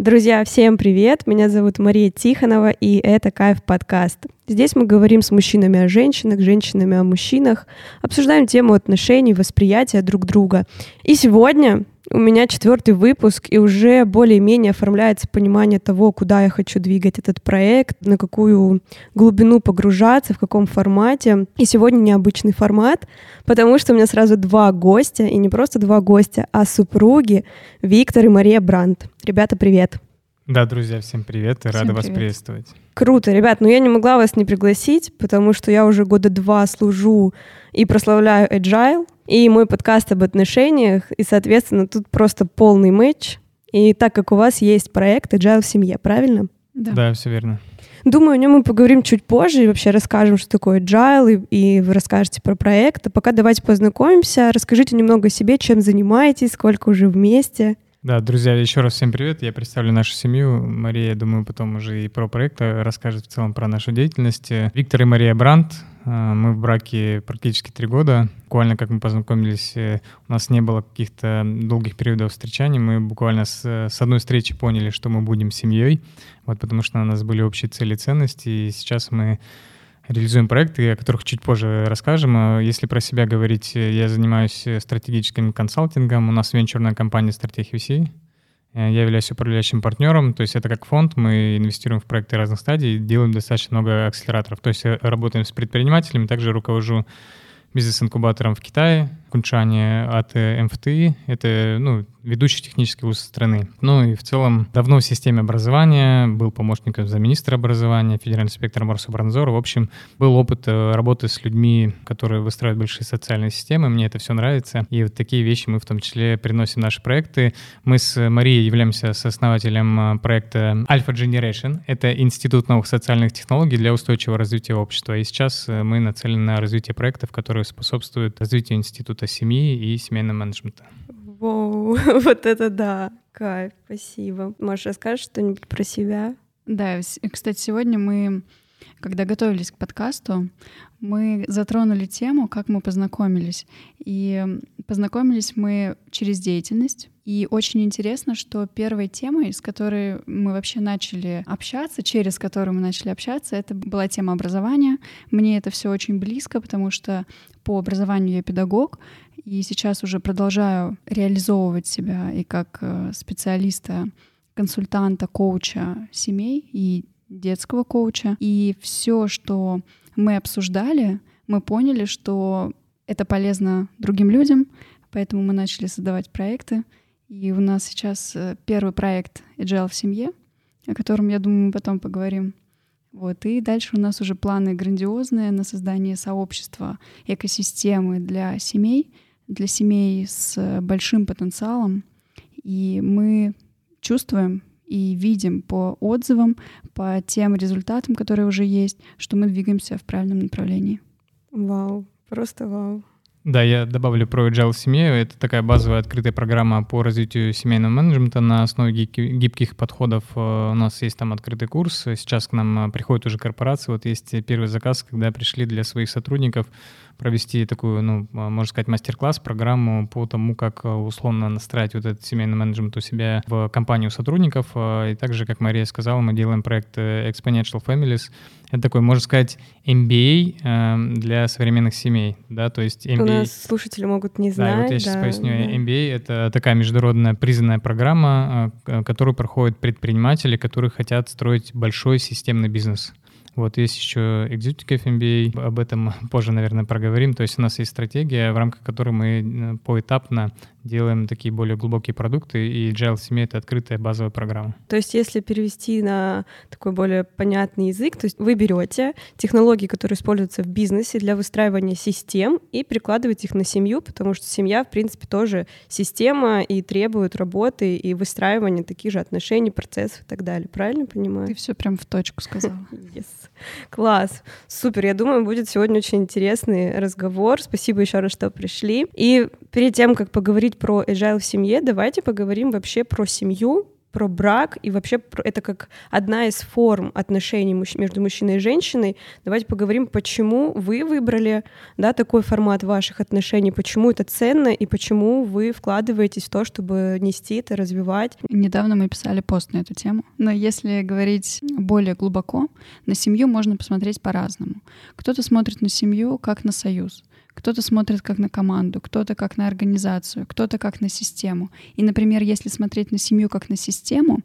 Друзья, всем привет! Меня зовут Мария Тихонова, и это Кайф подкаст. Здесь мы говорим с мужчинами о женщинах, женщинами о мужчинах, обсуждаем тему отношений, восприятия друг друга. И сегодня у меня четвертый выпуск, и уже более-менее оформляется понимание того, куда я хочу двигать этот проект, на какую глубину погружаться, в каком формате. И сегодня необычный формат, потому что у меня сразу два гостя, и не просто два гостя, а супруги Виктор и Мария Брандт. Ребята, привет! Да, друзья, всем привет и всем рада привет. вас приветствовать. Круто, ребят, но я не могла вас не пригласить, потому что я уже года два служу и прославляю Agile, и мой подкаст об отношениях, и, соответственно, тут просто полный матч. И так как у вас есть проект Agile в семье, правильно? Да, да все верно. Думаю, о нем мы поговорим чуть позже и вообще расскажем, что такое Agile, и, и вы расскажете про проект. А пока давайте познакомимся. Расскажите немного о себе, чем занимаетесь, сколько уже вместе. Да, друзья, еще раз всем привет. Я представлю нашу семью. Мария, я думаю, потом уже и про проект расскажет в целом про нашу деятельность. Виктор и Мария Брандт. А, мы в браке практически три года. Буквально как мы познакомились, э, у нас не было каких-то долгих периодов встречаний. Мы буквально с, с одной встречи поняли, что мы будем семьей, вот потому что у нас были общие цели и ценности. И сейчас мы реализуем проекты, о которых чуть позже расскажем. А если про себя говорить, я занимаюсь стратегическим консалтингом. У нас венчурная компания Стратег VC. Я являюсь управляющим партнером, то есть это как фонд, мы инвестируем в проекты разных стадий, делаем достаточно много акселераторов. То есть работаем с предпринимателями, также руковожу бизнес-инкубатором в Китае, Кунчане от МФТИ. Это ну, ведущий технический вуз страны. Ну и в целом давно в системе образования, был помощником замминистра образования, федеральный инспектор Морсобранзора. В общем, был опыт э, работы с людьми, которые выстраивают большие социальные системы. Мне это все нравится. И вот такие вещи мы в том числе приносим в наши проекты. Мы с Марией являемся сооснователем э, проекта Alpha Generation. Это Институт новых социальных технологий для устойчивого развития общества. И сейчас э, мы нацелены на развитие проектов, которые способствуют развитию института семьи и семейного менеджмента. Воу, вот это да, кайф, спасибо. Можешь рассказать что-нибудь про себя? Да, кстати, сегодня мы, когда готовились к подкасту, мы затронули тему, как мы познакомились. И познакомились мы через деятельность. И очень интересно, что первой темой, с которой мы вообще начали общаться, через которую мы начали общаться, это была тема образования. Мне это все очень близко, потому что по образованию я педагог, и сейчас уже продолжаю реализовывать себя и как э, специалиста, консультанта, коуча семей и детского коуча. И все, что мы обсуждали, мы поняли, что это полезно другим людям, поэтому мы начали создавать проекты. И у нас сейчас э, первый проект Agile в семье, о котором, я думаю, мы потом поговорим. Вот. И дальше у нас уже планы грандиозные на создание сообщества, экосистемы для семей, для семей с большим потенциалом. И мы чувствуем и видим по отзывам, по тем результатам, которые уже есть, что мы двигаемся в правильном направлении. Вау, просто вау. Да, я добавлю про Agile семью. Это такая базовая открытая программа по развитию семейного менеджмента на основе гибких подходов. Э, у нас есть там открытый курс. Сейчас к нам э, приходят уже корпорации. Вот есть первый заказ, когда пришли для своих сотрудников провести такую, ну, а, можно сказать, мастер-класс, программу по тому, как а, условно настраивать вот этот семейный менеджмент у себя в компанию сотрудников. А, и также, как Мария сказала, мы делаем проект э, Exponential Families. Это такой, можно сказать, MBA для современных семей, да, то есть MBA... У нас слушатели могут не знать. Да, вот я сейчас да, поясню. Да. MBA — это такая международная признанная программа, которую проходят предприниматели, которые хотят строить большой системный бизнес. Вот есть еще Executive MBA, об этом позже, наверное, проговорим. То есть у нас есть стратегия, в рамках которой мы э, поэтапно делаем такие более глубокие продукты, и Agile семья — это открытая базовая программа. То есть если перевести на такой более понятный язык, то есть вы берете технологии, которые используются в бизнесе для выстраивания систем и перекладываете их на семью, потому что семья, в принципе, тоже система и требует работы и выстраивания таких же отношений, процессов и так далее. Правильно понимаю? Ты все прям в точку сказала. Yes. Класс. Супер. Я думаю, будет сегодня очень интересный разговор. Спасибо еще раз, что пришли. И перед тем, как поговорить про agile в семье, давайте поговорим вообще про семью про брак и вообще про, это как одна из форм отношений мужч- между мужчиной и женщиной. Давайте поговорим, почему вы выбрали да, такой формат ваших отношений, почему это ценно и почему вы вкладываетесь в то, чтобы нести это, развивать. Недавно мы писали пост на эту тему, но если говорить более глубоко, на семью можно посмотреть по-разному. Кто-то смотрит на семью как на союз, кто-то смотрит как на команду, кто-то как на организацию, кто-то как на систему. И, например, если смотреть на семью как на систему,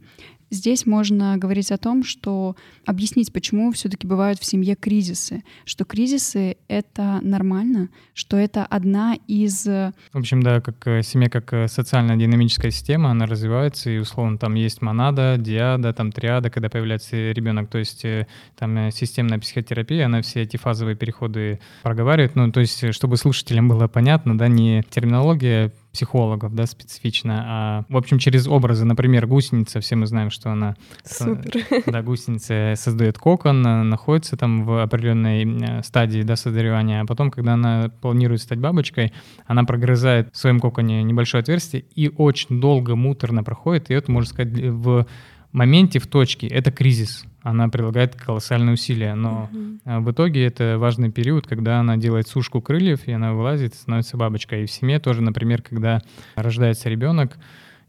Здесь можно говорить о том, что объяснить, почему все-таки бывают в семье кризисы, что кризисы — это нормально, что это одна из... В общем, да, как э, семья, как э, социальная динамическая система, она развивается, и, условно, там есть монада, диада, там триада, когда появляется ребенок, то есть э, там системная психотерапия, она все эти фазовые переходы проговаривает, ну, то есть, чтобы слушателям было понятно, да, не терминология психологов, да, специфично. А, в общем, через образы, например, гусеница, все мы знаем, что она... Супер. Да, гусеница создает кокон, находится там в определенной стадии, да, созревания, а потом, когда она планирует стать бабочкой, она прогрызает в своем коконе небольшое отверстие и очень долго, муторно проходит, и это, можно сказать, в моменте, в точке, это кризис она прилагает колоссальные усилия. Но uh-huh. в итоге это важный период, когда она делает сушку крыльев, и она вылазит и становится бабочкой. И в семье тоже, например, когда рождается ребенок,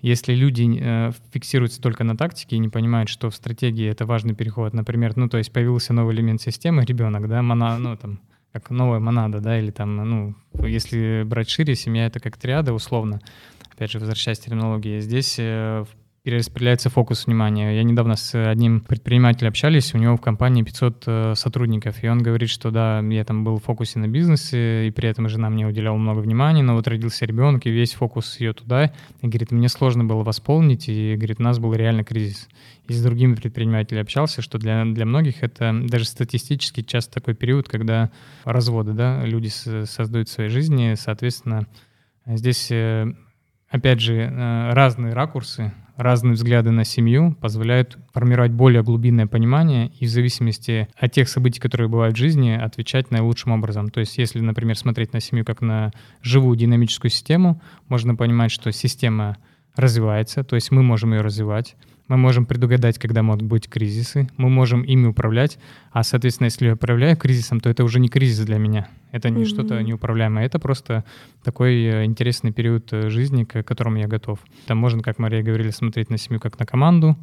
если люди э, фиксируются только на тактике и не понимают, что в стратегии это важный переход, например, ну, то есть появился новый элемент системы, ребенок, да, мона, ну, там, как новая монада, да, или там, ну, если брать шире, семья — это как триада, условно, опять же, возвращаясь к терминологии, здесь э, перераспределяется фокус внимания. Я недавно с одним предпринимателем общались, у него в компании 500 э, сотрудников, и он говорит, что да, я там был в фокусе на бизнесе, и при этом жена мне уделяла много внимания, но вот родился ребенок, и весь фокус ее туда, и говорит, мне сложно было восполнить, и говорит, у нас был реально кризис. И с другими предпринимателями общался, что для, для многих это даже статистически часто такой период, когда разводы, да, люди создают в своей жизни, соответственно, здесь э, опять же, э, разные ракурсы, разные взгляды на семью позволяют формировать более глубинное понимание и в зависимости от тех событий, которые бывают в жизни, отвечать наилучшим образом. То есть если, например, смотреть на семью как на живую динамическую систему, можно понимать, что система развивается, то есть мы можем ее развивать, мы можем предугадать, когда могут быть кризисы, мы можем ими управлять, а, соответственно, если я управляю кризисом, то это уже не кризис для меня, это не mm-hmm. что-то неуправляемое, это просто такой э, интересный период э, жизни, к которому я готов. Там можно, как Мария говорили, смотреть на семью как на команду,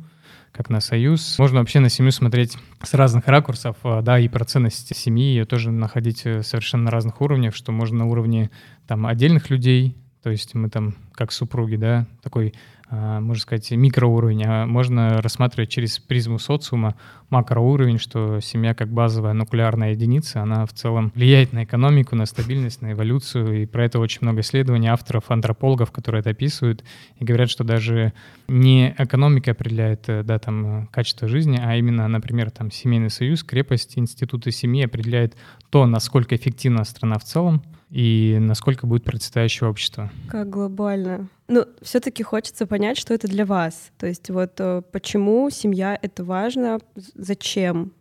как на союз. Можно вообще на семью смотреть с разных ракурсов, э, да, и про ценность семьи ее тоже находить совершенно на разных уровнях, что можно на уровне там отдельных людей, то есть мы там как супруги, да, такой а, можно сказать, микроуровень, а можно рассматривать через призму социума макроуровень, что семья как базовая нуклеарная единица, она в целом влияет на экономику, на стабильность, на эволюцию, и про это очень много исследований авторов, антропологов, которые это описывают, и говорят, что даже не экономика определяет э, да, там, качество жизни, а именно, например, там, семейный союз, крепость, институты семьи определяют то, насколько эффективна страна в целом, и насколько будет процветающее общество. Как глобально. Ну, все-таки хочется понять, что это для вас. То есть вот э, почему семья — это важно, зачем?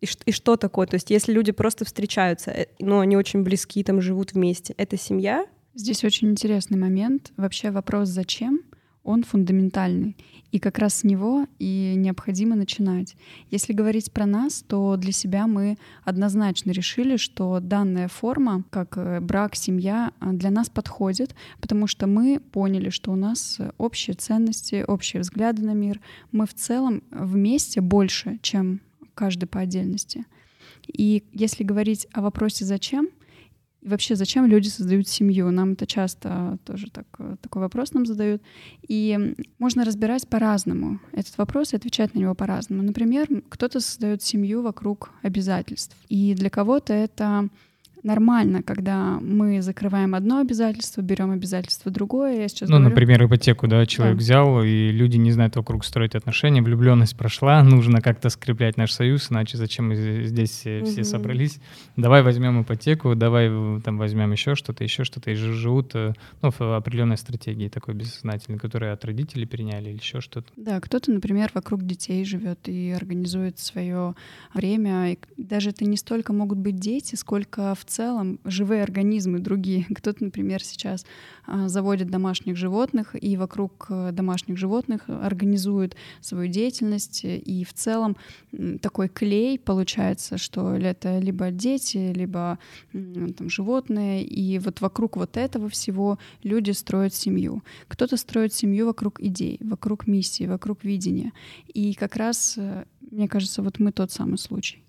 И, и что такое? То есть если люди просто встречаются, э, но они очень близки, там живут вместе, это семья? Здесь очень интересный момент. Вообще вопрос «зачем?» Он фундаментальный. И как раз с него и необходимо начинать. Если говорить про нас, то для себя мы однозначно решили, что данная форма, как э, брак, семья, а, для нас подходит, потому что мы поняли, что у нас общие ценности, общие взгляды на мир. Мы в целом вместе больше, чем каждый по отдельности. И если говорить о вопросе «зачем?», и вообще, зачем люди создают семью? Нам это часто тоже так, такой вопрос нам задают. И можно разбирать по-разному этот вопрос и отвечать на него по-разному. Например, кто-то создает семью вокруг обязательств. И для кого-то это нормально, когда мы закрываем одно обязательство, берем обязательство другое. Я сейчас ну, говорю... например, ипотеку, да, человек да. взял, и люди не знают вокруг строить отношения, влюбленность прошла, нужно как-то скреплять наш союз, иначе зачем мы здесь угу. все собрались? Давай возьмем ипотеку, давай там возьмем еще что-то, еще что-то, и живут э, ну, в определенной стратегии такой бессознательной, которую от родителей переняли или еще что-то. Да, кто-то, например, вокруг детей живет и организует свое время. И даже это не столько могут быть дети, сколько в целом живые организмы другие. Кто-то, например, сейчас а, заводит домашних животных и вокруг э, домашних животных организует свою деятельность. И в целом такой клей получается, что это либо дети, либо там, животные. И вот вокруг вот этого всего люди строят семью. Кто-то строит семью вокруг идей, вокруг миссии, вокруг видения. И как раз, э, мне кажется, вот мы тот самый случай.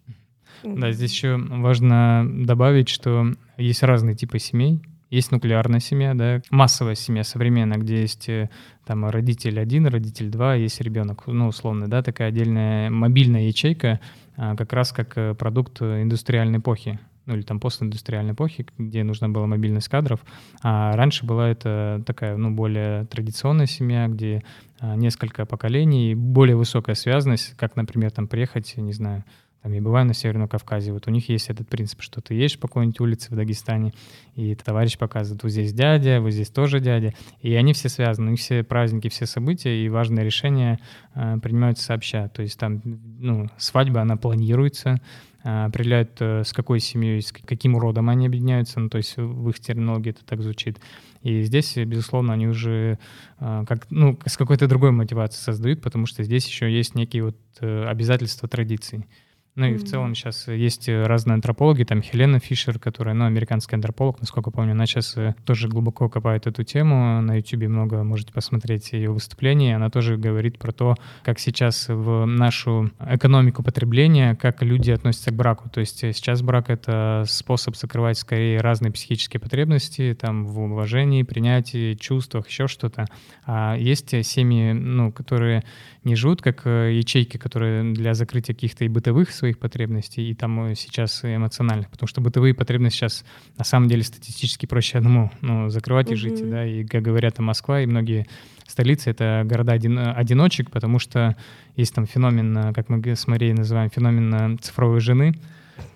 Да, здесь еще важно добавить, что есть разные типы семей. Есть нуклеарная семья, да, массовая семья современная, где есть э, там родитель один, родитель два, есть ребенок, ну, условно, да, такая отдельная мобильная ячейка, а, как раз как э, продукт индустриальной эпохи ну или там постиндустриальной эпохи, где нужна была мобильность кадров. А раньше была это такая, ну, более традиционная семья, где а, несколько поколений, более высокая связанность, как, например, там приехать, не знаю, там, я бываю на Северном Кавказе, вот у них есть этот принцип, что ты едешь по какой-нибудь улице в Дагестане, и товарищ показывает, вот здесь дядя, вот здесь тоже дядя, и они все связаны, у них все праздники, все события и важные решения э, принимаются сообща, то есть там, ну, свадьба, она планируется, э, определяют, э, с какой семьей, с каким родом они объединяются, ну, то есть в их терминологии это так звучит. И здесь, безусловно, они уже э, как, ну, с какой-то другой мотивацией создают, потому что здесь еще есть некие вот обязательства традиций. Ну и в целом сейчас есть разные антропологи, там Хелена Фишер, которая, ну, американский антрополог, насколько помню, она сейчас э, тоже глубоко копает эту тему. На YouTube много можете посмотреть ее выступления. Она тоже говорит про то, как сейчас в нашу экономику потребления, как люди относятся к браку. То есть сейчас брак — это способ закрывать скорее разные психические потребности, там, в уважении, принятии, чувствах, еще что-то. А есть семьи, ну, которые не живут как э, ячейки, которые для закрытия каких-то и бытовых своих потребностей, и там э, сейчас эмоциональных, потому что бытовые потребности сейчас на самом деле статистически проще одному ну, закрывать и жить, да, и как говорят, там Москва и многие столицы — это города один, одиночек, потому что есть там феномен, э, как мы с Марией называем, феномен э, цифровой жены,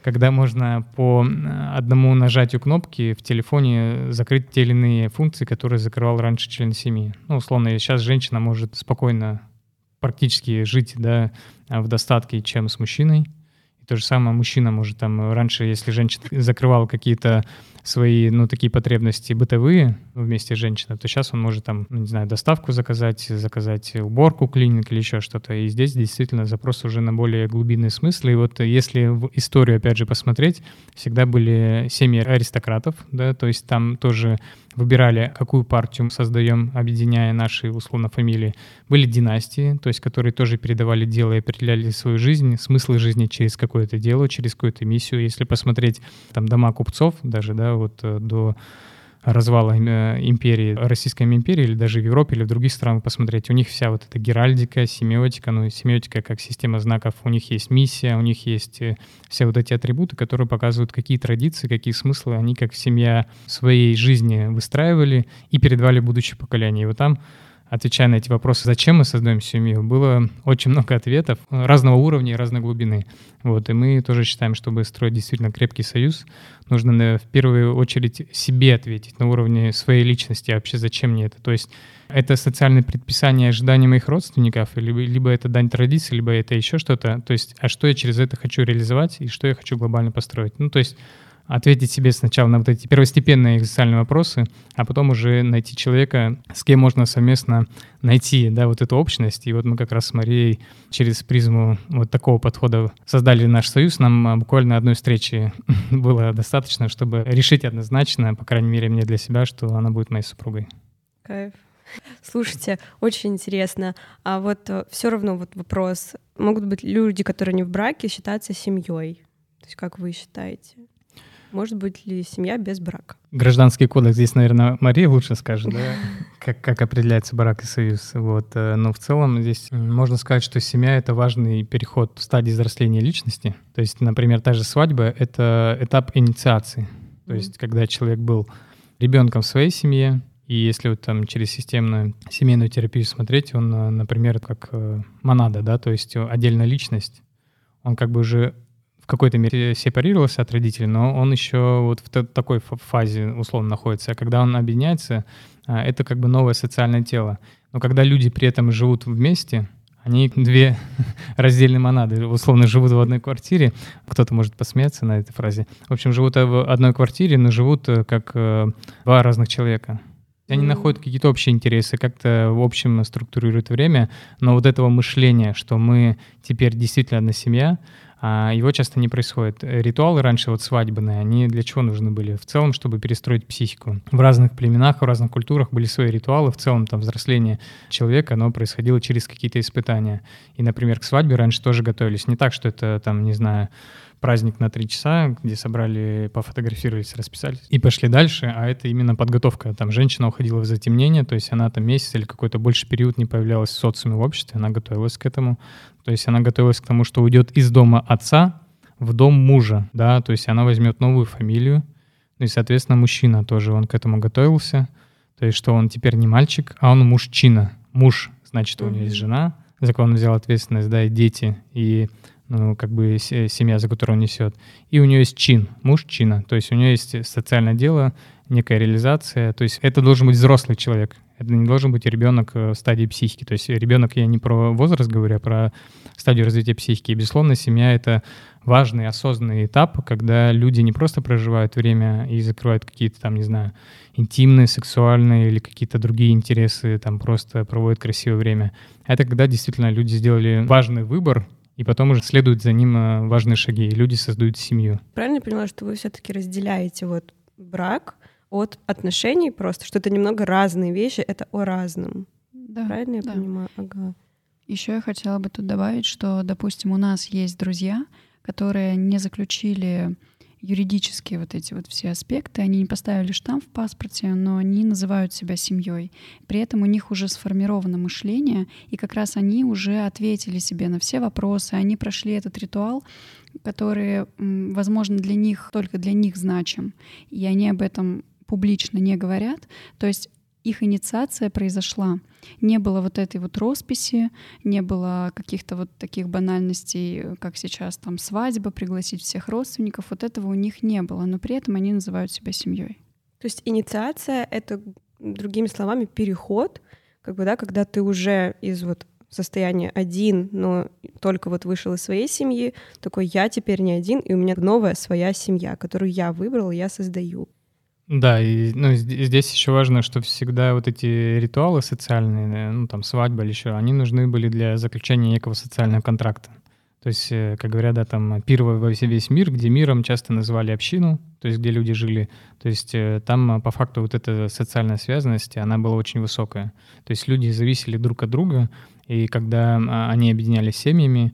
когда можно по одному нажатию кнопки в телефоне закрыть те или иные функции, которые закрывал раньше член семьи. Ну, условно, сейчас женщина может спокойно практически жить да, в достатке, чем с мужчиной. То же самое мужчина может там э, раньше, если женщина закрывала какие-то свои, ну, такие потребности бытовые вместе с женщиной, то сейчас он может там, ну, не знаю, доставку заказать, заказать уборку, клиник или еще что-то. И здесь действительно запрос уже на более глубинные смыслы. И вот если в историю, опять же, посмотреть, всегда были семьи аристократов, да, то есть там тоже выбирали, какую партию создаем, объединяя наши, условно, фамилии. Были династии, то есть которые тоже передавали дело и определяли свою жизнь, смысл жизни через какое-то дело, через какую-то миссию. Если посмотреть там дома купцов даже, да, вот э, до развала империи, Российской империи, или даже в Европе, или в других странах посмотреть, у них вся вот эта геральдика, семиотика, ну, семиотика как система знаков, у них есть миссия, у них есть э, все вот эти атрибуты, которые показывают, какие традиции, какие смыслы они как семья своей жизни выстраивали и передавали будущее поколение. И вот там отвечая на эти вопросы, зачем мы создаем семью, было очень много ответов разного уровня и разной глубины. Вот, и мы тоже считаем, чтобы строить действительно крепкий союз, нужно в первую очередь себе ответить на уровне своей личности, а вообще зачем мне это. То есть это социальное предписание ожидания моих родственников, либо, либо это дань традиции, либо это еще что-то. То есть, а что я через это хочу реализовать и что я хочу глобально построить. Ну, то есть ответить себе сначала на вот эти первостепенные экзистенциальные вопросы, а потом уже найти человека, с кем можно совместно найти да, вот эту общность. И вот мы как раз с Марией через призму вот такого подхода создали наш союз. Нам а, буквально одной встречи было достаточно, чтобы решить однозначно, по крайней мере мне для себя, что она будет моей супругой. Кайф. Слушайте, очень интересно. А вот э, все равно вот вопрос. Могут быть люди, которые не в браке, считаться семьей? То есть как вы считаете? Может быть ли семья без брака? Гражданский кодекс здесь, наверное, Мария лучше скажет, да, как, как определяется брак и союз. Вот. Э, но в целом здесь можно сказать, что семья — это важный переход в стадии взросления личности. То есть, например, та же свадьба — это этап инициации. То есть, когда человек был ребенком в своей семье, и если вот там через системную семейную терапию смотреть, он, э, например, как э, монада, да, то есть отдельная личность, он как бы уже какой-то мере сепарировался от родителей, но он еще вот в такой фазе условно находится. А когда он объединяется, а, это как бы новое социальное тело. Но когда люди при этом живут вместе, они две раздельные монады, условно живут в одной квартире. Кто-то может посмеяться на этой фразе. В общем, живут в одной квартире, но живут э, как э, два разных человека. Они находят какие-то общие интересы, как-то в общем структурируют время, но вот этого мышления, что мы теперь действительно одна семья, его часто не происходит. Ритуалы раньше вот свадебные, они для чего нужны были? В целом, чтобы перестроить психику. В разных племенах, в разных культурах были свои ритуалы. В целом там взросление человека, оно происходило через какие-то испытания. И, например, к свадьбе раньше тоже готовились. Не так, что это там, не знаю, праздник на три часа, где собрали, пофотографировались, расписались и пошли дальше, а это именно подготовка. Там женщина уходила в затемнение, то есть она там месяц или какой-то больше период не появлялась в социуме, в обществе, она готовилась к этому. То есть она готовилась к тому, что уйдет из дома отца в дом мужа, да, то есть она возьмет новую фамилию, ну и, соответственно, мужчина тоже, он к этому готовился, то есть что он теперь не мальчик, а он мужчина. Муж, значит, у него есть жена, за кого он взял ответственность, да, и дети, и ну, как бы семья, за которую он несет. И у нее есть чин, мужчина, то есть у нее есть социальное дело, некая реализация, то есть это должен быть взрослый человек, это не должен быть ребенок э, в стадии психики. То есть ребенок, я не про возраст говорю, а про стадию развития психики. И, безусловно, семья — это важный, осознанный этап, когда люди не просто проживают время и закрывают какие-то там, не знаю, интимные, сексуальные или какие-то другие интересы, там просто проводят красивое время. Это когда действительно люди сделали важный выбор, и потом уже следуют за ним э, важные шаги, и люди создают семью. Правильно я поняла, что вы все-таки разделяете вот брак от отношений просто, что это немного разные вещи, это о разном. Да, Правильно я да. понимаю? Ага. Еще я хотела бы тут добавить, что, допустим, у нас есть друзья, которые не заключили юридические вот эти вот все аспекты, они не поставили штамп в паспорте, но они называют себя семьей. При этом у них уже сформировано мышление, и как раз они уже ответили себе на все вопросы, они прошли этот ритуал, который, возможно, для них, только для них значим, и они об этом публично не говорят. То есть их инициация произошла. Не было вот этой вот росписи, не было каких-то вот таких банальностей, как сейчас там свадьба, пригласить всех родственников. Вот этого у них не было, но при этом они называют себя семьей. То есть инициация — это, другими словами, переход, как бы, да, когда ты уже из вот состояния один, но только вот вышел из своей семьи, такой я теперь не один, и у меня новая своя семья, которую я выбрал, я создаю. Да, и ну, здесь еще важно, что всегда вот эти ритуалы социальные, ну там свадьба или еще, они нужны были для заключения некого социального контракта. То есть, э, как говорят, да, там первый во весь мир, где миром часто называли общину, то есть где люди жили. То есть э, там по факту вот эта социальная связанность, она была очень высокая. То есть люди зависели друг от друга, и когда а, они объединялись семьями,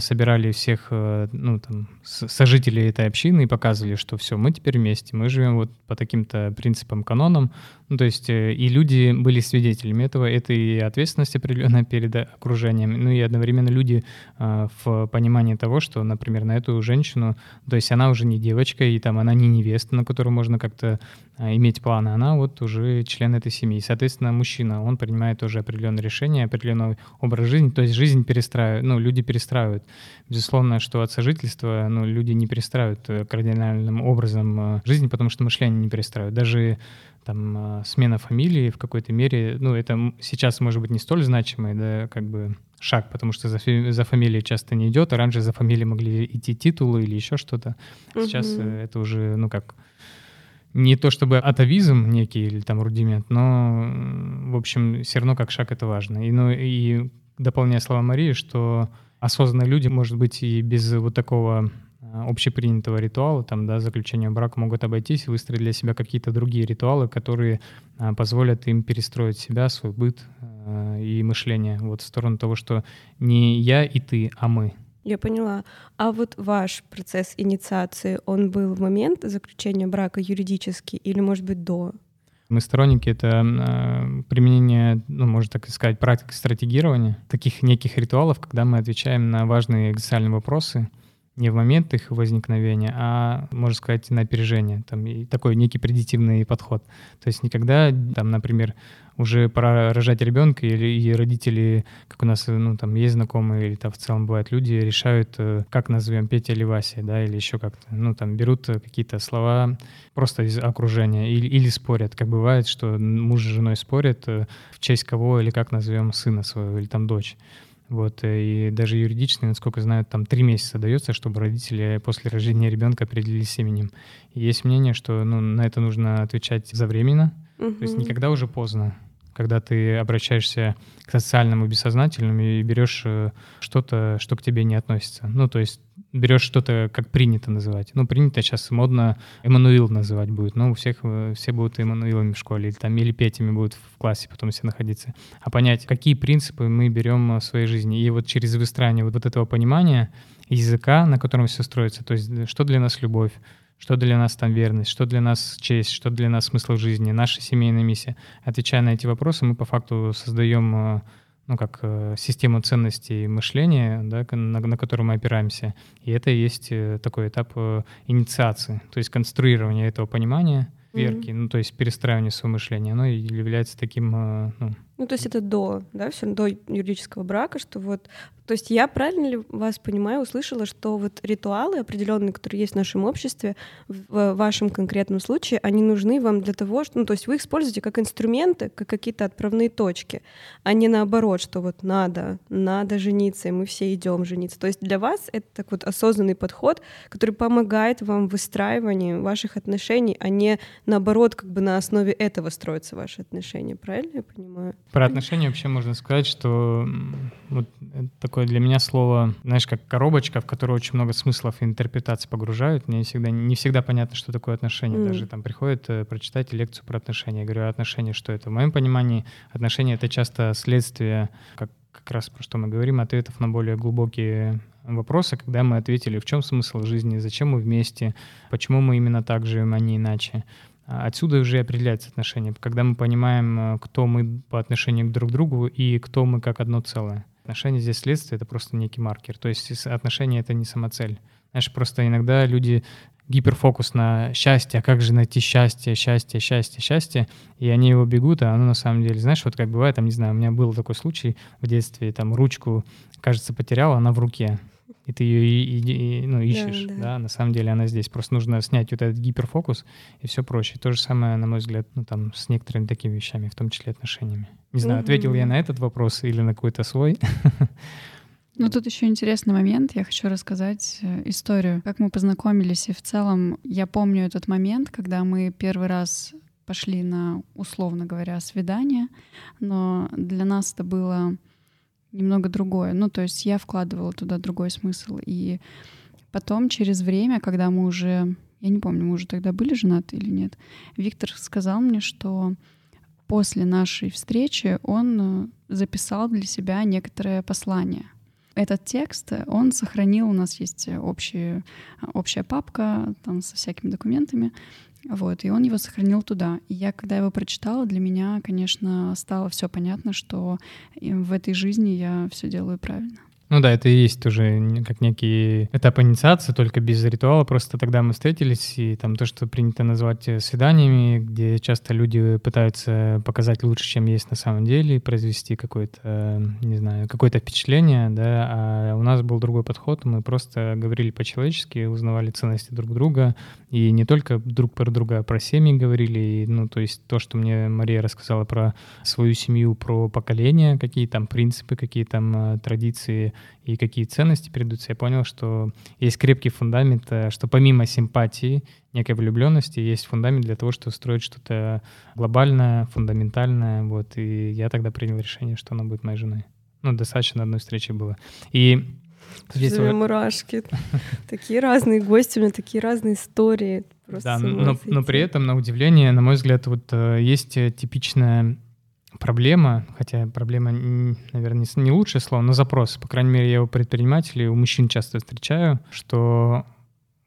собирали всех э, ну, там, сожителей этой общины и показывали, что все, мы теперь вместе, мы живем вот по таким-то принципам, канонам. Ну, то есть э, и люди были свидетелями этого, это и ответственность определенная перед окружением, ну и одновременно люди а, в понимании того, что, например, на эту женщину, то есть она уже не девочка, и там она не невеста, на которую можно как-то а, иметь планы, она вот уже член этой семьи. Соответственно, мужчина, он принимает тоже определенные решения, определенный образ жизни, то есть жизнь перестраивает, ну, люди перестраивают. Безусловно, что от сожительства, ну, люди не перестраивают э, кардинальным образом э, жизнь, потому что мышление не перестраивают. Даже там э, смена фамилии в какой-то мере, ну, это сейчас может быть не столь значимый, да, как бы шаг, потому что за, за фамилией часто не идет, а раньше за фамилией могли идти титулы или еще что-то. Сейчас угу. это уже, ну, как не то чтобы атовизм некий или там рудимент, но, в общем, все равно как шаг это важно. И, ну, и дополняя слова Марии, что осознанные люди, может быть, и без вот такого общепринятого ритуала, там, да, заключения брака могут обойтись и выстроить для себя какие-то другие ритуалы, которые а, позволят им перестроить себя, свой быт а, и мышление вот в сторону того, что не я и ты, а мы. Я поняла. А вот ваш процесс инициации, он был в момент заключения брака юридически или, может быть, до? Мы сторонники это э, применение, ну, можно так сказать, практики стратегирования, таких неких ритуалов, когда мы отвечаем на важные экзистенциальные вопросы не в момент их возникновения, а, можно сказать, на опережение. Там и такой некий предитивный подход. То есть никогда, там, например, уже пора рожать ребенка, или и родители, как у нас, ну, там, есть знакомые, или там в целом бывают люди, решают, э, как назовем Петя или Вася, да, или еще как-то. Ну, там, берут какие-то слова просто из окружения или, или спорят. Как бывает, что муж с женой спорят, э, в честь кого или как назовем сына своего, или там дочь. Вот, и даже юридически, насколько знаю, там три месяца дается, чтобы родители после рождения ребенка определились именем. И есть мнение, что ну, на это нужно отвечать завременно, угу. то есть никогда уже поздно когда ты обращаешься к социальному бессознательному и берешь э, что-то, что к тебе не относится. Ну, то есть берешь что-то, как принято называть. Ну, принято сейчас модно Эммануил называть будет. Ну, у всех э, все будут Эммануилами в школе, или там или Петями будут в классе потом все находиться. А понять, какие принципы мы берем в своей жизни. И вот через выстраивание вот, вот этого понимания языка, на котором все строится, то есть что для нас любовь, что для нас там верность, что для нас честь, что для нас смысл жизни, наша семейная миссия. Отвечая на эти вопросы, мы по факту создаем э, ну, как э, систему ценностей мышления, да, на, на которую мы опираемся. И это и есть э, такой этап инициации, то есть конструирование этого понимания, верки, mm-hmm. ну, то есть перестраивание своего мышления, оно является таким, ну, ну, то есть это до, да, все до юридического брака, что вот, то есть я правильно ли вас понимаю, услышала, что вот ритуалы определенные, которые есть в нашем обществе, в вашем конкретном случае, они нужны вам для того, что, ну, то есть вы их используете как инструменты, как какие-то отправные точки, а не наоборот, что вот надо, надо жениться, и мы все идем жениться. То есть для вас это так вот осознанный подход, который помогает вам в выстраивании ваших отношений, а не наоборот, как бы на основе этого строятся ваши отношения. Правильно я понимаю? Про отношения вообще можно сказать, что вот такое для меня слово, знаешь, как коробочка, в которую очень много смыслов и интерпретаций погружают. Мне всегда не всегда понятно, что такое отношения. Mm. Даже там приходит э, прочитать лекцию про отношения. Я говорю, а отношения что это? В моем понимании отношения — это часто следствие, как, как раз про что мы говорим, ответов на более глубокие вопросы, когда мы ответили, в чем смысл жизни, зачем мы вместе, почему мы именно так живем, а не иначе. Отсюда уже определяется отношение, когда мы понимаем, э, кто мы по отношению к друг другу и кто мы как одно целое. Отношения здесь следствие — это просто некий маркер. То есть отношения — это не самоцель. Знаешь, просто иногда люди гиперфокус на счастье, а как же найти счастье, счастье, счастье, счастье, и они его бегут, а оно на самом деле, знаешь, вот как бывает, там, не знаю, у меня был такой случай в детстве, там, ручку, кажется, потеряла, она в руке, и ты ее и, и, и, ну, ищешь, да, да. да, на самом деле она здесь. Просто нужно снять вот этот гиперфокус, и все проще. То же самое, на мой взгляд, ну, там, с некоторыми такими вещами, в том числе отношениями. Не знаю, угу. ответил я на этот вопрос или на какой-то свой. Ну, тут еще интересный момент. Я хочу рассказать э, историю, как мы познакомились. И в целом я помню этот момент, когда мы первый раз пошли на, условно говоря, свидание, но для нас это было немного другое. Ну, то есть я вкладывала туда другой смысл. И потом, через время, когда мы уже, я не помню, мы уже тогда были женаты или нет, Виктор сказал мне, что после нашей встречи он э, записал для себя некоторое послание. Этот текст, он сохранил, у нас есть общая, общая папка там, со всякими документами, вот, и он его сохранил туда. И я, когда его прочитала, для меня, конечно, стало все понятно, что в этой жизни я все делаю правильно. Ну да, это и есть тоже как некий этап инициации, только без ритуала. Просто тогда мы встретились, и там то, что принято назвать э, свиданиями, где часто люди пытаются показать лучше, чем есть на самом деле, произвести какое-то, не знаю, какое-то впечатление, да, а у нас был другой подход, мы просто говорили по-человечески, узнавали ценности друг друга, и не только друг про друга, а про семьи говорили, и, ну, то есть то, что мне Мария рассказала про свою семью, про поколение, какие там принципы, какие там э, традиции, и какие ценности передаются, я понял, что есть крепкий фундамент, э, что помимо симпатии, некой влюбленности, есть фундамент для того, чтобы строить что-то глобальное, фундаментальное. Вот, и я тогда принял решение, что она будет моей женой. Ну, достаточно одной встречи было. И Здесь вы... мурашки. Такие разные гости, у меня такие разные истории. да, но, но при этом, на удивление, на мой взгляд, вот э, есть э, типичная проблема, хотя проблема, наверное, не лучшее слово, но запрос. По крайней мере, я у предпринимателей, у мужчин часто встречаю, что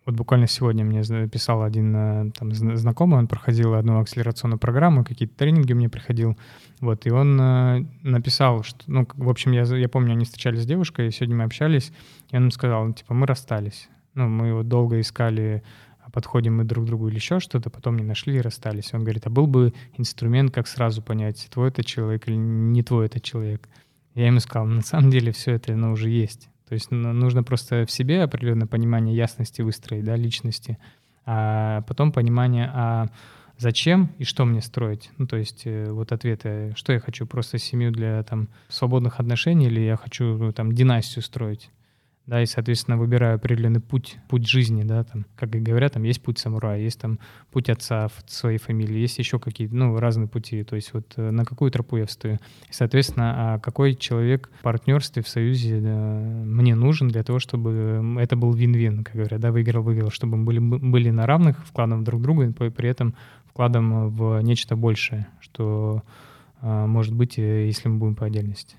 вот буквально сегодня мне писал один э, там, знакомый, он проходил одну акселерационную программу, какие-то тренинги мне приходил, вот, и он э, написал, что, ну, в общем, я, я помню, они встречались с девушкой, и сегодня мы общались, и он сказал, типа, мы расстались. Ну, мы его долго искали подходим мы друг к другу или еще что-то, потом не нашли и расстались. Он говорит, а был бы инструмент, как сразу понять, твой это человек или не твой это человек. Я ему сказал, на самом деле все это оно уже есть. То есть ну, нужно просто в себе определенное понимание ясности выстроить, да, личности, а потом понимание, а зачем и что мне строить. Ну, то есть э, вот ответы, что я хочу, просто семью для там свободных отношений или я хочу ну, там династию строить да, и, соответственно, выбираю определенный путь, путь жизни, да, там, как и говорят, там есть путь самурая, есть там путь отца своей фамилии, есть еще какие-то, ну, разные пути, то есть вот э, на какую тропу я встаю. И, соответственно, а какой человек в партнерстве, в союзе да, мне нужен для того, чтобы это был вин-вин, как говорят, да, выиграл-выиграл, чтобы мы были, были на равных, вкладом друг друга, и при этом вкладом в нечто большее, что может быть, э, если мы будем по отдельности.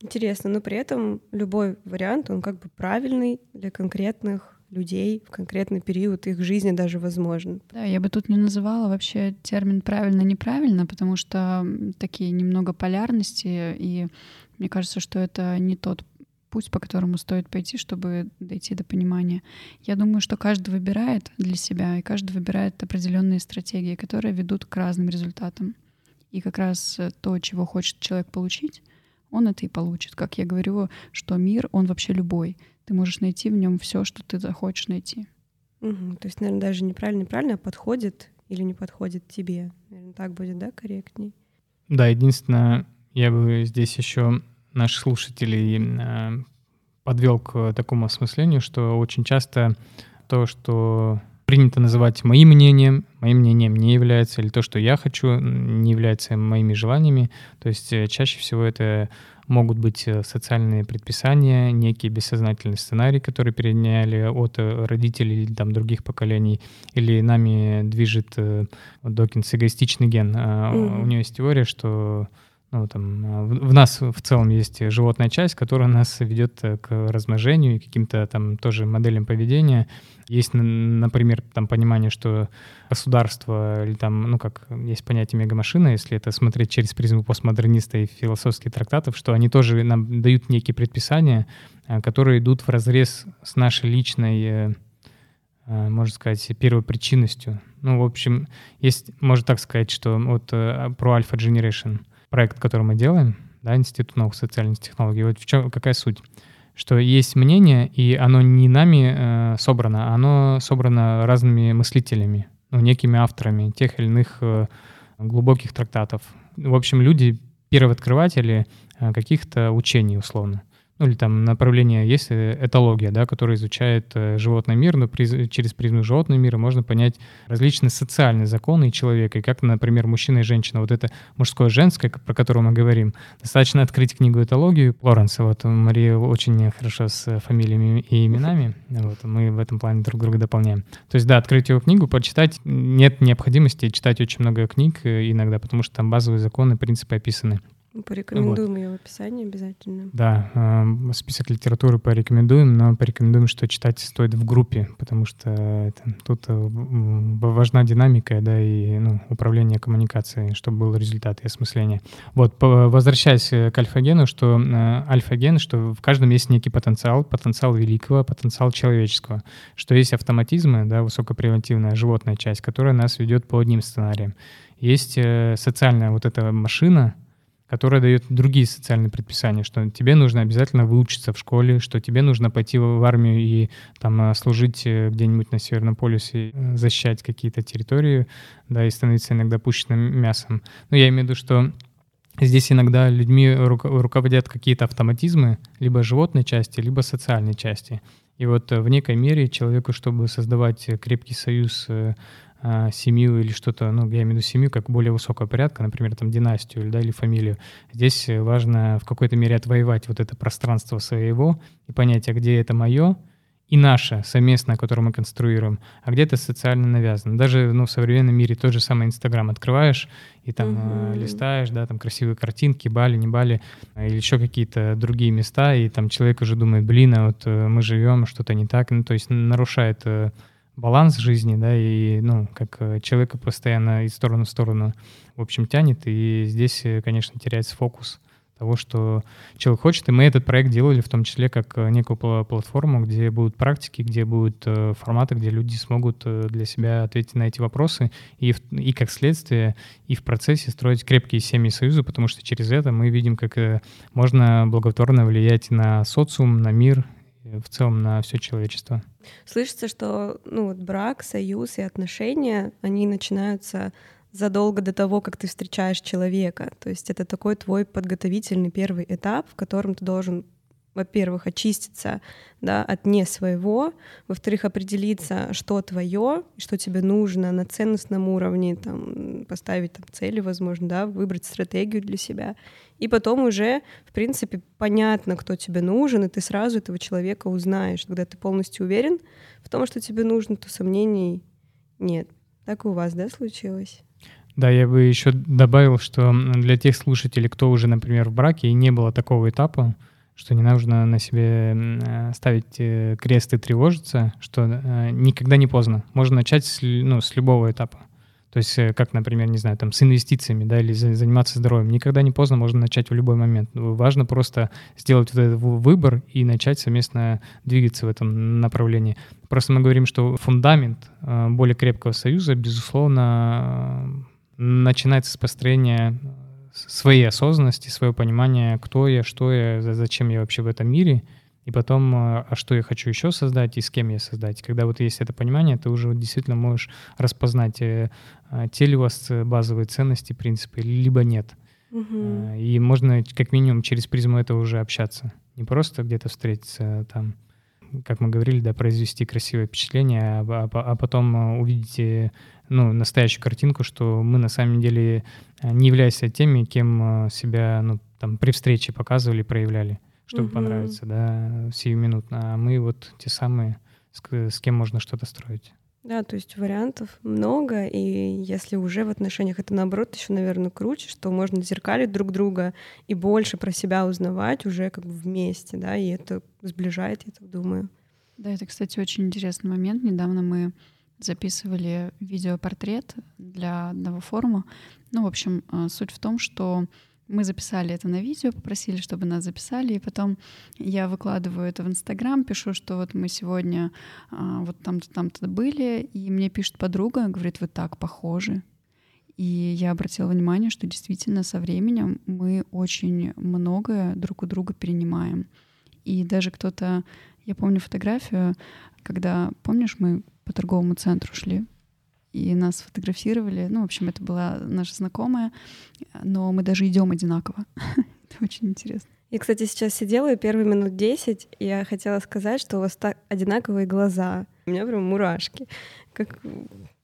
Интересно, но при этом любой вариант, он как бы правильный для конкретных людей в конкретный период их жизни даже возможен. Да, я бы тут не называла вообще термин правильно-неправильно, потому что такие немного полярности, и мне кажется, что это не тот путь, по которому стоит пойти, чтобы дойти до понимания. Я думаю, что каждый выбирает для себя, и каждый выбирает определенные стратегии, которые ведут к разным результатам. И как раз то, чего хочет человек получить, он это и получит. Как я говорю, что мир, он вообще любой. Ты можешь найти в нем все, что ты захочешь найти. Угу. То есть, наверное, даже неправильно, неправильно, а подходит или не подходит тебе. Наверное, так будет, да, корректней? Да, единственное, я бы здесь еще наших слушателей э, подвел к такому осмыслению, что очень часто то, что принято называть моим мнением, моим мнением не является, или то, что я хочу, не является моими желаниями. То есть э, чаще всего это могут быть э, социальные предписания, некие бессознательные сценарии, которые переняли от э, родителей или там, других поколений, или нами движет Докинс эгоистичный ген. Mm-hmm. У него есть теория, что ну, там, в, в нас в целом есть животная часть, которая нас ведет к размножению и каким-то там тоже моделям поведения. Есть, например, там понимание, что государство или там, ну как, есть понятие мегамашина, если это смотреть через призму постмодерниста и философских трактатов, что они тоже нам дают некие предписания, э, которые идут в разрез с нашей личной, э, э, можно сказать, первопричинностью. Ну, в общем, есть, можно так сказать, что вот про Alpha Generation, проект, который мы делаем, да, Институт новых социальных технологий, вот в чем, какая суть? что есть мнение, и оно не нами э, собрано, оно собрано разными мыслителями, ну, некими авторами тех или иных э, глубоких трактатов. В общем, люди первооткрыватели э, каких-то учений, условно ну или там направление есть э, этология, да, которая изучает э, животный мир, но при, через призму животного мира можно понять различные социальные законы человека, и как, например, мужчина и женщина, вот это мужское-женское, про которое мы говорим, достаточно открыть книгу этологию Лоренса, вот Мария очень хорошо с фамилиями и именами, вот, мы в этом плане друг друга дополняем. То есть, да, открыть его книгу, почитать, нет необходимости читать очень много книг э, иногда, потому что там базовые законы, принципы описаны. Порекомендуем вот. ее в описании обязательно. Да, э, список литературы порекомендуем, но порекомендуем, что читать стоит в группе, потому что это, тут э, важна динамика, да, и ну, управление коммуникацией, чтобы был результат и осмысление. Вот, возвращаясь к альфа-гену, что э, альфа-ген, что в каждом есть некий потенциал, потенциал великого, потенциал человеческого, что есть автоматизмы, да, высокопревентивная животная часть, которая нас ведет по одним сценариям. Есть э, социальная вот эта машина, которая дает другие социальные предписания, что тебе нужно обязательно выучиться в школе, что тебе нужно пойти в армию и там э, служить э, где-нибудь на Северном полюсе, э, защищать какие-то территории, да, и становиться иногда пущенным мясом. Но я имею в виду, что Здесь иногда людьми руководят какие-то автоматизмы, либо животной части, либо социальной части. И вот в некой мере человеку, чтобы создавать крепкий союз а, семью или что-то, ну, я имею в виду семью как более высокого порядка, например, там династию или, да, или фамилию. Здесь важно в какой-то мере отвоевать вот это пространство своего и понять, а где это мое и наше совместное, которое мы конструируем, а где это социально навязано. Даже ну, в современном мире тот же самый Инстаграм открываешь и там mm-hmm. э, листаешь, да, там красивые картинки, Бали, не Бали, или еще какие-то другие места, и там человек уже думает, блин, а вот э, мы живем, что-то не так, ну, то есть нарушает э, баланс жизни, да, и, ну, как э, человека постоянно из стороны в сторону, в общем, тянет, и здесь, э, конечно, теряется фокус того, что человек хочет. И мы этот проект делали в том числе как э, некую платформу, где будут практики, где будут форматы, где люди смогут для себя ответить на эти вопросы и, и как следствие, и в процессе строить крепкие семьи союза, потому что через это мы видим, как можно благотворно влиять на социум, на мир, в целом на все человечество. Слышится, что ну, вот брак, союз и отношения, они начинаются задолго до того, как ты встречаешь человека. То есть это такой твой подготовительный первый этап, в котором ты должен во-первых, очиститься да, от не своего, во-вторых, определиться, что твое, что тебе нужно на ценностном уровне, там, поставить там, цели, возможно, да, выбрать стратегию для себя. И потом уже, в принципе, понятно, кто тебе нужен, и ты сразу этого человека узнаешь. Когда ты полностью уверен в том, что тебе нужно, то сомнений нет. Так у вас, да, случилось? Да, я бы еще добавил, что для тех слушателей, кто уже, например, в браке и не было такого этапа, что не нужно на себе э, ставить э, крест и тревожиться, что э, никогда не поздно. Можно начать с, ну, с любого этапа. То есть, как, например, не знаю, там, с инвестициями, да, или заниматься здоровьем. Никогда не поздно, можно начать в любой момент. Важно просто сделать вот этот выбор и начать совместно двигаться в этом направлении. Просто мы говорим, что фундамент более крепкого союза, безусловно, начинается с построения своей осознанности, свое понимание, кто я, что я, зачем я вообще в этом мире, и потом, а, а что я хочу еще создать и с кем я создать. Когда вот есть это понимание, ты уже действительно можешь распознать, э, а, те ли у вас базовые ценности, принципы, либо нет. Угу. И можно как минимум через призму этого уже общаться. Не просто где-то встретиться там, как мы говорили, да, произвести красивое впечатление, а, а, а потом увидите ну, настоящую картинку, что мы на самом деле э, не являясь теми, кем э, себя ну, там, при встрече показывали, проявляли, чтобы угу. понравиться, да, сиюминутно. А мы вот те самые, с, с кем можно что-то строить. Да, то есть вариантов много, и если уже в отношениях это наоборот еще, наверное, круче, что можно зеркалить друг друга и больше про себя узнавать уже как бы вместе, да, и это сближает, я так думаю. Да, это, кстати, очень интересный момент. Недавно мы записывали видеопортрет для одного форума. Ну, в общем, э, суть в том, что мы записали это на видео, попросили, чтобы нас записали, и потом я выкладываю это в Инстаграм, пишу, что вот мы сегодня а, вот там-то, там-то были, и мне пишет подруга, говорит, вы так похожи. И я обратила внимание, что действительно со временем мы очень многое друг у друга перенимаем. И даже кто-то, я помню фотографию, когда, помнишь, мы по торговому центру шли, и нас фотографировали. Ну, в общем, это была наша знакомая, но мы даже идем одинаково. это очень интересно. И, кстати, сейчас сидела и первые минут 10, и я хотела сказать, что у вас так одинаковые глаза. У меня прям мурашки. Как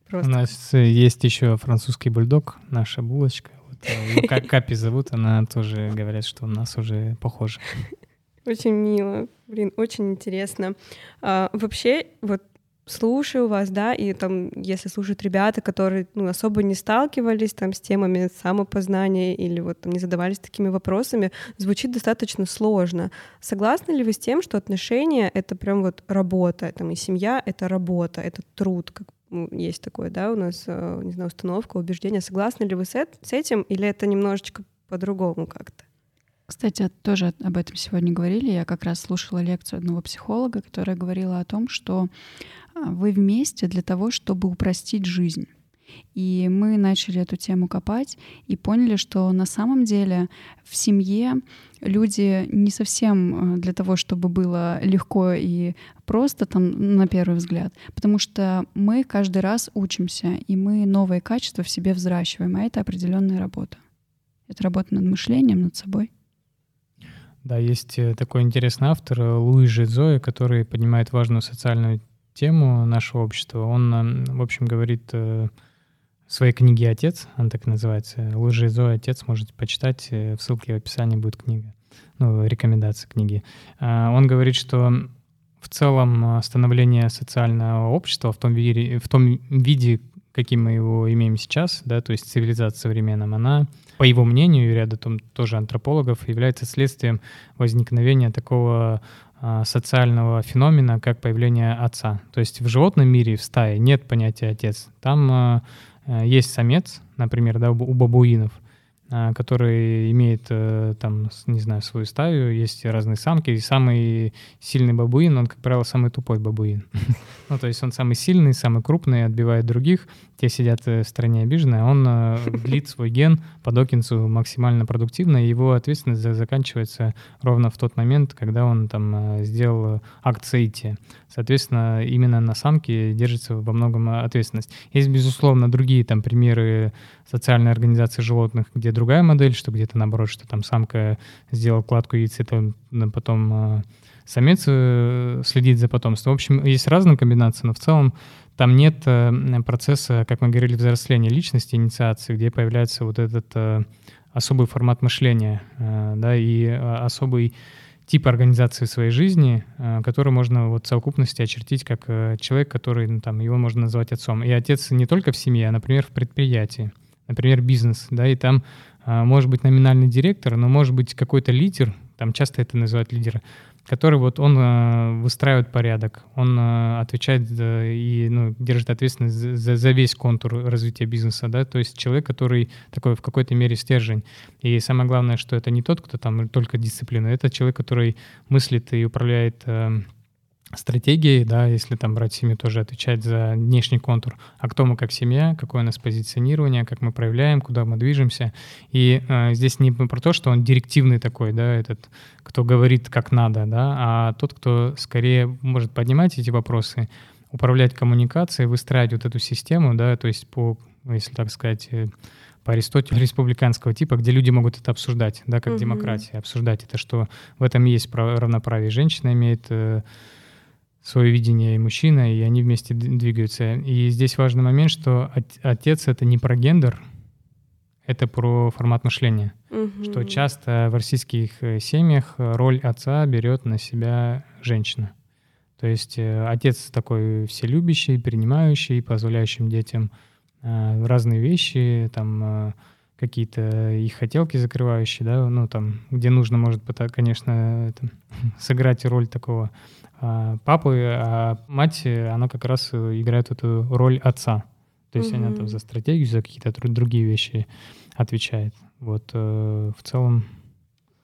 просто. У нас есть еще французский бульдог, наша булочка. Вот, э, как Капи зовут, она тоже говорят, что у нас уже похоже. Очень мило. Блин, очень интересно. А, вообще, вот слушаю вас, да, и там, если слушают ребята, которые ну, особо не сталкивались там с темами самопознания или вот не задавались такими вопросами, звучит достаточно сложно. Согласны ли вы с тем, что отношения — это прям вот работа, там и семья — это работа, это труд, как ну, есть такое, да, у нас, э, не знаю, установка, убеждение. Согласны ли вы с этим или это немножечко по-другому как-то? Кстати, тоже об этом сегодня говорили. Я как раз слушала лекцию одного психолога, которая говорила о том, что а, вы вместе для того, чтобы упростить жизнь. И мы начали эту тему копать и поняли, что на самом деле в семье люди не совсем а, для того, чтобы было легко и просто там на первый взгляд, потому что мы каждый раз учимся, и мы новые качества в себе взращиваем, а это определенная работа. Это работа над мышлением, над собой. Да, есть э, такой интересный автор э, Луи Жидзои, который поднимает важную социальную тему нашего общества. Он, эм, в общем, говорит э, в своей книге «Отец», она так называется, Луи Жидзои «Отец», можете почитать, в ссылке в описании будет книга, ну, рекомендация книги. А, он говорит, что в целом становление социального общества в том виде, в том виде каким мы его имеем сейчас, да, то есть цивилизация современная, она, по его мнению и ряда там, тоже антропологов, является следствием возникновения такого а, социального феномена, как появление отца. То есть в животном мире, в стае нет понятия отец. Там а, а есть самец, например, да, у бабуинов, который имеет э, там, не знаю, свою стаю, есть разные самки, и самый сильный бабуин, он, как правило, самый тупой бабуин. ну, то есть он самый сильный, самый крупный, отбивает других, те сидят э, в стране обиженные, он э, длит свой ген по Докинсу максимально продуктивно, и его ответственность заканчивается ровно в тот момент, когда он там сделал акт. Соответственно, именно на самке держится во многом ответственность. Есть, безусловно, другие там примеры социальной организации животных, где другая модель, что где-то наоборот, что там самка сделала кладку яиц, и то потом э, самец э, следит за потомством. В общем, есть разные комбинации, но в целом там нет э, процесса, как мы говорили, взросления личности, инициации, где появляется вот этот особый формат мышления, да, и особый тип организации своей жизни, который можно вот в совокупности очертить как человек, который, ну, там, его можно назвать отцом. И отец не только в семье, а, например, в предприятии например, бизнес, да, и там может быть номинальный директор, но может быть какой-то лидер, там часто это называют лидера, который вот он э, выстраивает порядок, он э, отвечает за, и ну, держит ответственность за, за весь контур развития бизнеса, да, то есть человек, который такой в какой-то мере стержень. И самое главное, что это не тот, кто там только дисциплина, это человек, который мыслит и управляет стратегии, да, если там брать семью, тоже отвечать за внешний контур, а кто мы как семья, какое у нас позиционирование, как мы проявляем, куда мы движемся. И э, здесь не про то, что он директивный такой, да, этот, кто говорит как надо, да, а тот, кто скорее может поднимать эти вопросы, управлять коммуникацией, выстраивать вот эту систему, да, то есть по, если так сказать, э, по Аристотелю республиканского типа, где люди могут это обсуждать, да, как угу. демократия, обсуждать это, что в этом есть равноправие. Женщина имеет э, свое видение и мужчина, и они вместе двигаются. И здесь важный момент, что отец — это не про гендер, это про формат мышления. Угу. Что часто в российских э, семьях роль отца берет на себя женщина. То есть э, отец такой вселюбящий, принимающий, позволяющим детям э, разные вещи, там какие-то их хотелки закрывающие, да, ну там, где нужно, может конечно, это, сыграть роль такого папы, а мать, она как раз играет эту роль отца. То есть угу. она там за стратегию, за какие-то другие вещи отвечает. Вот э, в целом.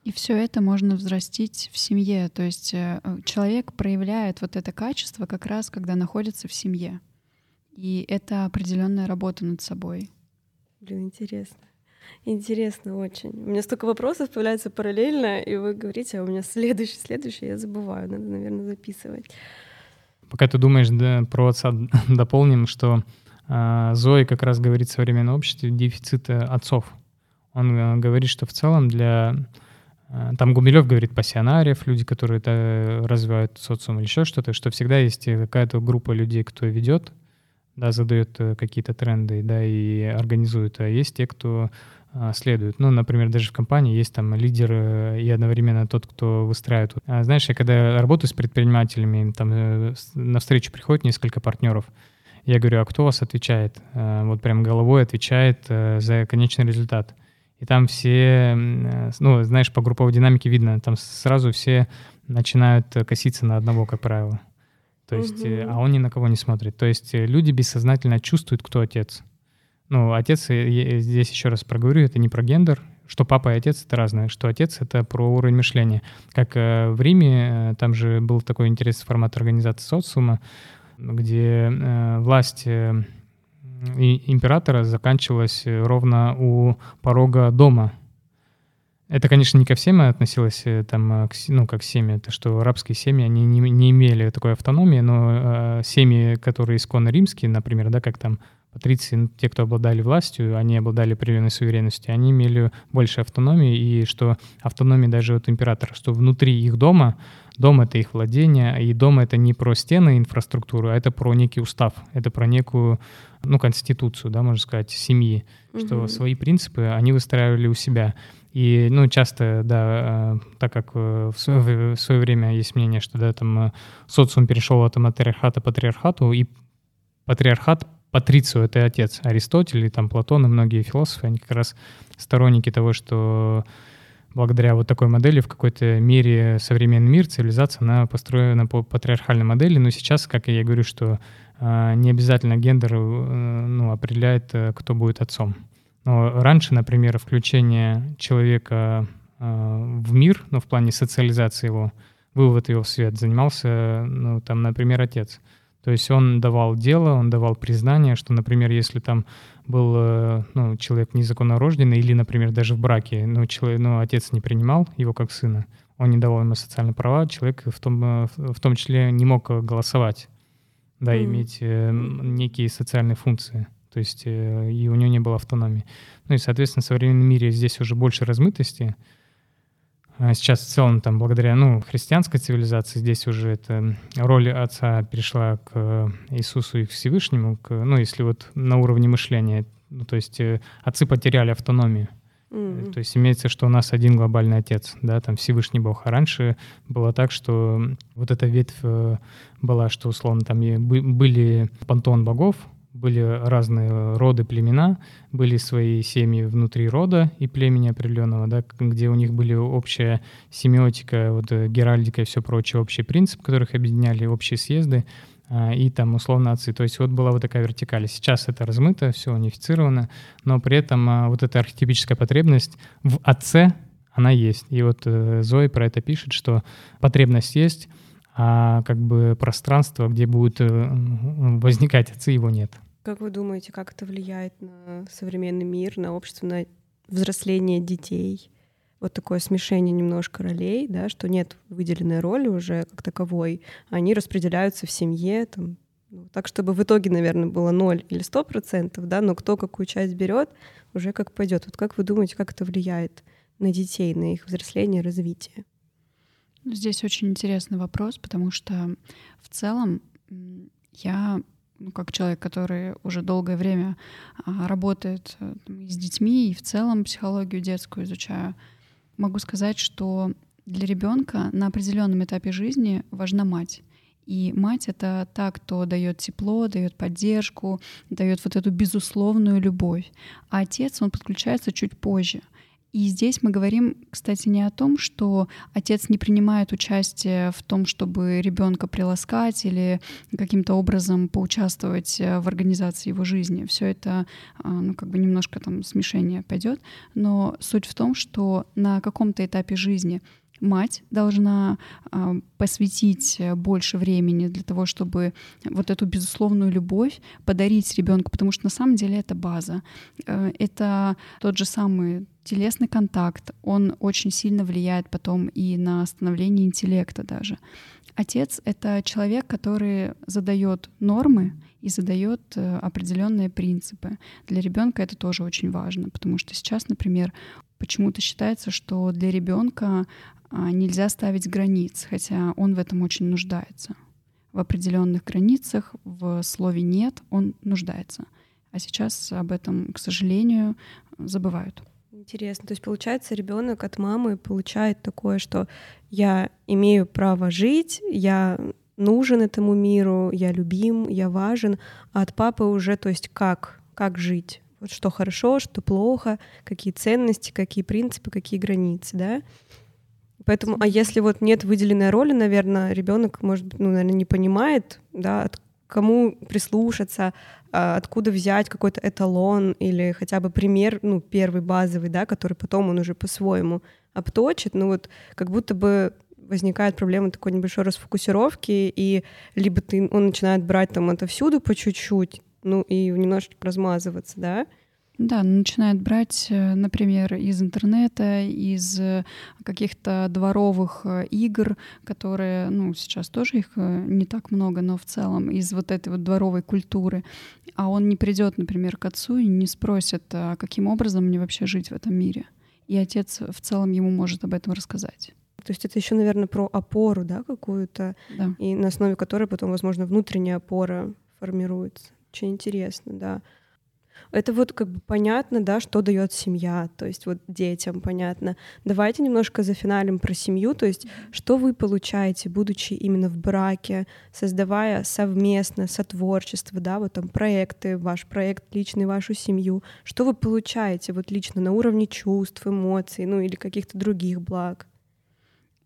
И все это можно взрастить в семье. То есть э, человек проявляет вот это качество как раз, когда находится в семье. И это определенная работа над собой. Блин, интересно. Интересно очень. У меня столько вопросов появляется параллельно, и вы говорите, а у меня следующий, следующий, я забываю, надо, наверное, записывать. Пока ты думаешь да, про отца, дополним, что э, Зои как раз говорит в современном обществе дефицит отцов. Он э, говорит, что в целом для... Э, там Гумилев говорит пассионариев, люди, которые это развивают социум или еще что-то, что всегда есть какая-то группа людей, кто ведет, да, задает э, какие-то тренды, да, и организует. А есть те, кто а, следуют. Ну, например, даже в компании есть там лидер э, и одновременно тот, кто выстраивает. А, знаешь, я когда работаю с предпринимателями, там э, на встречу приходит несколько партнеров, я говорю, а кто у вас отвечает? А, вот прям головой отвечает э, за конечный результат. И там все, ну, знаешь, по групповой динамике видно, там сразу все начинают коситься на одного, как правило. То есть, угу. а он ни на кого не смотрит. То есть люди бессознательно чувствуют, кто отец. Ну, отец, здесь еще раз проговорю, это не про гендер, что папа и отец — это разное, что отец — это про уровень мышления. Как э, в Риме, э, там же был такой интересный формат организации социума, где э, власть императора заканчивалась ровно у порога дома. Это, конечно, не ко всем относилось, там, к, ну, как семьи, это что арабские семьи, они не, не имели такой автономии, но э, семьи, которые исконно римские, например, да, как там патриции, ну, те, кто обладали властью, они обладали определенной суверенностью, они имели больше автономии, и что автономия даже от императора, что внутри их дома, дом — это их владение, и дом — это не про стены инфраструктуру, а это про некий устав, это про некую, ну, конституцию, да, можно сказать, семьи, угу. что свои принципы они выстраивали у себя. И, ну, часто, да, э, так как в свое, в свое время есть мнение, что, да, там э, социум перешел от матриархата к патриархату, и патриархат Патрицию — это отец Аристотель, и там Платон и многие философы, они как раз сторонники того, что благодаря вот такой модели в какой-то мере современный мир, цивилизация, она построена по патриархальной модели, но сейчас, как я говорю, что э, не обязательно гендер э, ну, определяет, э, кто будет отцом. Но раньше, например, включение человека э, в мир, ну, в плане социализации его, вывод его в свет, занимался, ну, там, например, отец. То есть он давал дело, он давал признание, что, например, если там был э, ну, человек незаконно рожденный или, например, даже в браке, ну, человек, ну, отец не принимал его как сына, он не давал ему социальные права, человек в том, э, в том числе не мог голосовать, да, mm. иметь э, некие социальные функции. То есть э, и у него не было автономии. Ну и, соответственно, в современном мире здесь уже больше размытости. А сейчас в целом там благодаря ну, христианской цивилизации здесь уже эта роль отца перешла к Иисусу и к Всевышнему, к, ну если вот на уровне мышления, ну, то есть э, отцы потеряли автономию. Mm-hmm. То есть имеется, что у нас один глобальный отец, да, там Всевышний Бог. А раньше было так, что вот эта ветвь э, была, что условно там были пантеон богов, были разные роды, племена, были свои семьи внутри рода и племени определенного, да, где у них были общая семиотика, вот э, геральдика и все прочее, общий принцип, которых объединяли общие съезды а, и там условно отцы. То есть вот была вот такая вертикаль. Сейчас это размыто, все унифицировано, но при этом а, вот эта архетипическая потребность в отце, она есть. И вот э, Зои про это пишет, что потребность есть, а как бы пространство, где будут э, возникать отцы, его нет. Как вы думаете, как это влияет на современный мир, на общество, на взросление детей? Вот такое смешение немножко ролей, да, что нет выделенной роли уже как таковой, они распределяются в семье, там, ну, так, чтобы в итоге, наверное, было ноль или сто процентов, да, но кто какую часть берет, уже как пойдет. Вот как вы думаете, как это влияет на детей, на их взросление, развитие? Здесь очень интересный вопрос, потому что в целом я ну, как человек, который уже долгое время а, работает э, с детьми и в целом психологию детскую изучаю, могу сказать, что для ребенка на определенном этапе жизни важна мать. И мать — это та, кто дает тепло, дает поддержку, дает вот эту безусловную любовь. А отец, он подключается чуть позже — и здесь мы говорим, кстати, не о том, что отец не принимает участие в том, чтобы ребенка приласкать или каким-то образом поучаствовать э, в организации его жизни. Все это, а, ну, как бы немножко там смешение пойдет. Но суть в том, что на каком-то этапе жизни мать должна э, посвятить больше времени для того, чтобы вот эту безусловную любовь подарить ребенку, потому что на самом деле это база. Э, это тот же самый телесный контакт, он очень сильно влияет потом и на становление интеллекта даже. Отец — это человек, который задает нормы и задает э, определенные принципы. Для ребенка это тоже очень важно, потому что сейчас, например, почему-то считается, что для ребенка а, нельзя ставить границ, хотя он в этом очень нуждается. В определенных границах, в слове нет, он нуждается. А сейчас об этом, к сожалению, забывают. Интересно. То есть, получается, ребенок от мамы получает такое, что я имею право жить, я нужен этому миру, я любим, я важен, а от папы уже, то есть, как, как жить? Вот что хорошо, что плохо, какие ценности, какие принципы, какие границы, да? Поэтому, а если вот нет выделенной роли, наверное, ребенок, может быть, ну, наверное, не понимает, да, от кому прислушаться, а, откуда взять какой-то эталон или хотя бы пример, ну, первый базовый, да, который потом он уже по-своему обточит, ну вот как будто бы возникает проблема такой небольшой расфокусировки, и либо ты, он начинает брать там отовсюду по чуть-чуть, ну и немножечко размазываться, да, да, начинает брать, э, например, из интернета, из э, каких-то дворовых э, игр, которые, ну, сейчас тоже их не так много, но в целом из вот этой вот дворовой культуры. А он не придет, например, к отцу и не спросит, а каким образом мне вообще жить в этом мире. И отец в целом ему может об этом рассказать. То есть это еще, наверное, про опору, да, какую-то, да. и на основе которой потом, возможно, внутренняя опора формируется. Очень интересно, да. Это вот как бы понятно, да, что дает семья, то есть вот детям понятно. Давайте немножко зафиналим про семью, то есть что вы получаете, будучи именно в браке, создавая совместно сотворчество, да, вот там проекты, ваш проект личный, вашу семью, что вы получаете вот лично на уровне чувств, эмоций, ну или каких-то других благ?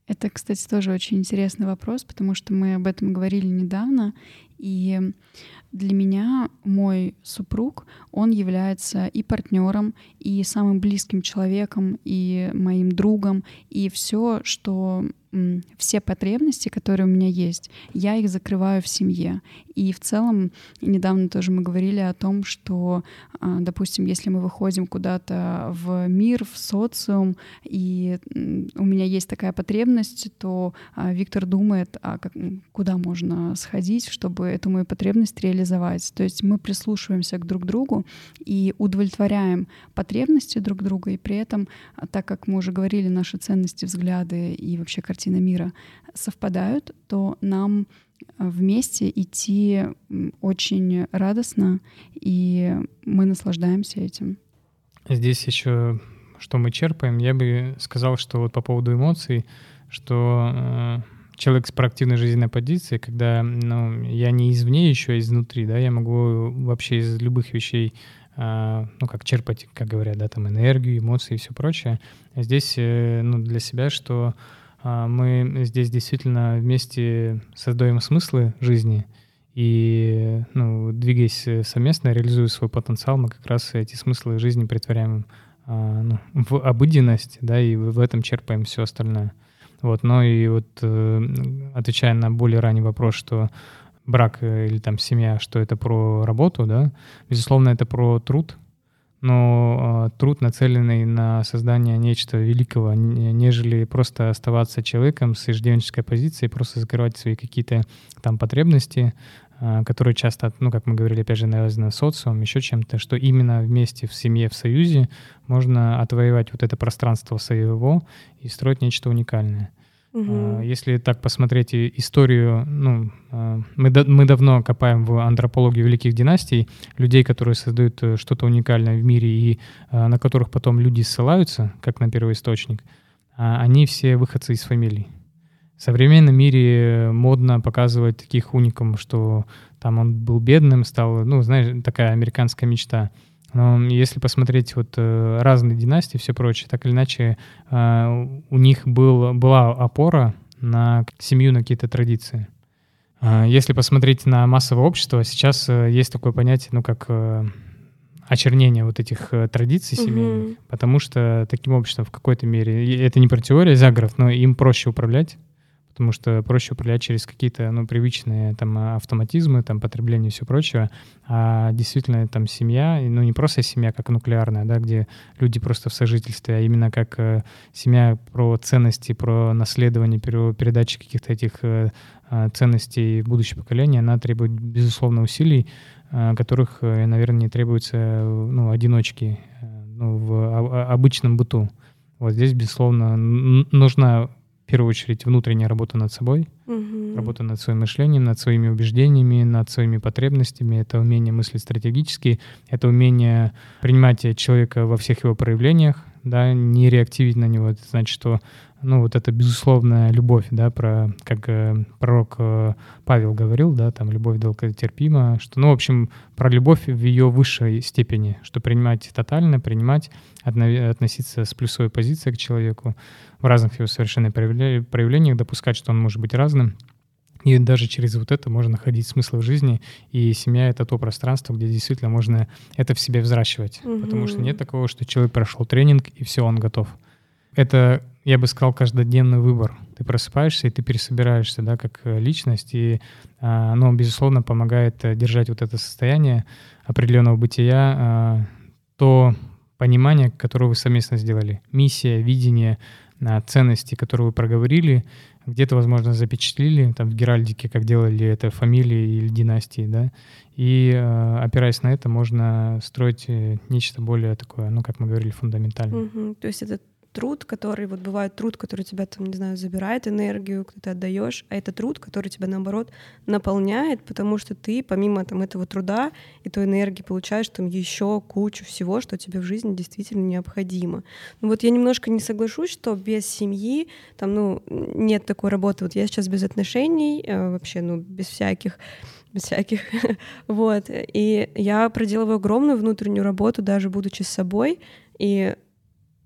Это, кстати, тоже очень интересный вопрос, потому что мы об этом говорили недавно, И для меня мой супруг, он является и партнером, и самым близким человеком, и моим другом, и все, что все потребности, которые у меня есть, я их закрываю в семье. И в целом, недавно тоже мы говорили о том, что, а, допустим, если мы выходим куда-то в мир, в социум, и у меня есть такая потребность, то а, Виктор думает, а как, куда можно сходить, чтобы эту мою потребность реализовать. То есть мы прислушиваемся к друг другу и удовлетворяем потребности друг друга, и при этом, а, так как мы уже говорили, наши ценности, взгляды и вообще картина мира совпадают, то нам вместе идти очень радостно, и мы наслаждаемся этим. Здесь еще что мы черпаем, я бы сказал, что вот по поводу эмоций, что э, человек с проактивной жизненной позицией, когда ну, я не извне еще, а изнутри, да, я могу вообще из любых вещей э, ну, как черпать, как говорят, да, там энергию, эмоции и все прочее. Здесь, э, ну, для себя, что а, мы здесь действительно вместе создаем смыслы жизни, и, ну, двигаясь совместно, реализуя свой потенциал, мы как раз эти смыслы жизни притворяем а, ну, в обыденность, да, и в этом черпаем все остальное. Вот, но и вот э, отвечая на более ранний вопрос, что брак э, или там семья, что это про работу, да, безусловно, это про труд, но э, труд, нацеленный на создание нечто великого, нежели просто оставаться человеком с иждивенческой позицией, просто закрывать свои какие-то там потребности, которые часто, ну, как мы говорили, опять же, навязаны социумом, еще чем-то, что именно вместе в семье, в союзе можно отвоевать вот это пространство своего и строить нечто уникальное. Угу. Если так посмотреть историю, ну, а, мы, мы давно копаем в антропологии великих династий, людей, которые создают э, что-то уникальное в мире и а, на которых потом люди ссылаются, как на первоисточник, они все выходцы из фамилий. В современном мире модно показывать таких уникум, что там он был бедным, стал, ну, знаешь, такая американская мечта — но если посмотреть вот э, разные династии и все прочее, так или иначе э, у них был, была опора на семью, на какие-то традиции. А если посмотреть на массовое общество, сейчас э, есть такое понятие, ну, как очернение вот этих традиций семейных, угу. потому что таким обществом в какой-то мере, это не про теорию заговоров, но им проще управлять, потому что проще управлять через какие-то ну, привычные там автоматизмы, там потребление и все прочее. А действительно там семья, ну не просто семья как нуклеарная, да, где люди просто в сожительстве, а именно как э, семья про ценности, про наследование, про передачу каких-то этих э, а, ценностей будущее поколение, она требует, безусловно, усилий, э, которых, э, наверное, не требуется ну, одиночки э, ну, в обычном быту. Вот здесь, безусловно, нужна первую очередь внутренняя работа над собой, угу. работа над своим мышлением, над своими убеждениями, над своими потребностями. Это умение мыслить стратегически, это умение принимать человека во всех его проявлениях, да, не реактивить на него. Это значит, что ну, вот это безусловная любовь, да, про, как э, пророк э, Павел говорил, да, там, любовь долготерпима, что, ну, в общем, про любовь в ее высшей степени, что принимать тотально, принимать, относиться с плюсовой позицией к человеку в разных его совершенно проявлениях, допускать, что он может быть разным, и даже через вот это можно находить смысл в жизни, и семья — это то пространство, где действительно можно это в себе взращивать. Угу. Потому что нет такого, что человек прошел тренинг, и все, он готов. Это я бы сказал, каждодневный выбор. Ты просыпаешься, и ты пересобираешься, да, как э, личность, и а, оно, безусловно, помогает э, держать вот это состояние определенного бытия, а, то понимание, которое вы совместно сделали. Миссия, видение, а, ценности, которые вы проговорили, где-то, возможно, запечатлили, там, в Геральдике, как делали это фамилии или династии, да, и опираясь на это, можно строить э, нечто более такое, ну, как мы говорили, фундаментальное. Угу. То есть это труд, который вот бывает труд, который тебя там, не знаю, забирает энергию, ты отдаешь, а это труд, который тебя наоборот наполняет, потому что ты помимо там этого труда и той энергии получаешь там еще кучу всего, что тебе в жизни действительно необходимо. Ну вот я немножко не соглашусь, что без семьи там, ну, нет такой работы. Вот я сейчас без отношений, э, вообще, ну, без всяких всяких. вот. И я проделываю огромную внутреннюю работу, даже будучи с собой. И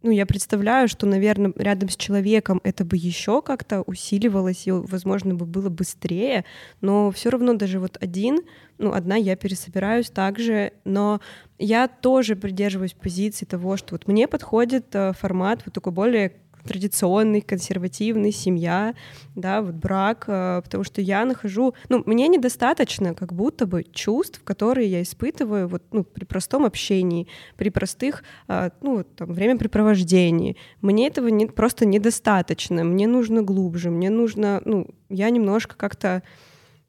ну, я представляю, что, наверное, рядом с человеком это бы еще как-то усиливалось, и, возможно, бы было быстрее, но все равно даже вот один, ну, одна я пересобираюсь также, но я тоже придерживаюсь позиции того, что вот мне подходит э, формат вот такой более традиционный, консервативный, семья, да, вот брак, э, потому что я нахожу, ну, мне недостаточно как будто бы чувств, которые я испытываю вот, ну, при простом общении, при простых, э, ну, там, времяпрепровождении. Мне этого не, просто недостаточно, мне нужно глубже, мне нужно, ну, я немножко как-то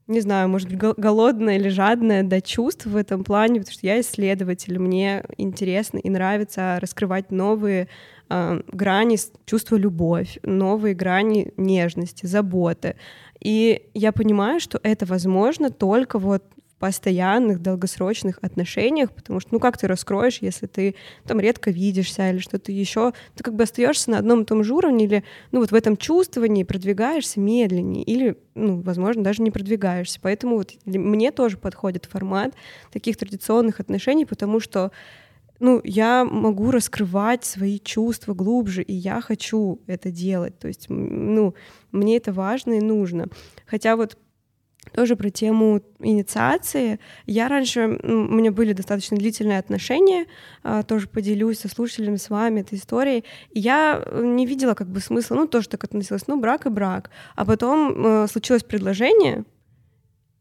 не знаю, может быть, голодная или жадная до чувств в этом плане, потому что я исследователь, мне интересно и нравится раскрывать новые э, грани чувства любовь, новые грани нежности, заботы. И я понимаю, что это возможно только вот постоянных, долгосрочных отношениях, потому что, ну, как ты раскроешь, если ты там редко видишься или что-то еще, ты как бы остаешься на одном и том же уровне или, ну, вот в этом чувствовании продвигаешься медленнее или, ну, возможно, даже не продвигаешься. Поэтому вот мне тоже подходит формат таких традиционных отношений, потому что ну, я могу раскрывать свои чувства глубже, и я хочу это делать. То есть, ну, мне это важно и нужно. Хотя вот тоже про тему инициации. Я раньше, у меня были достаточно длительные отношения, а, тоже поделюсь со слушателями с вами этой историей. Я не видела как бы смысла, ну, тоже так относилась, ну, брак и брак. А потом э, случилось предложение,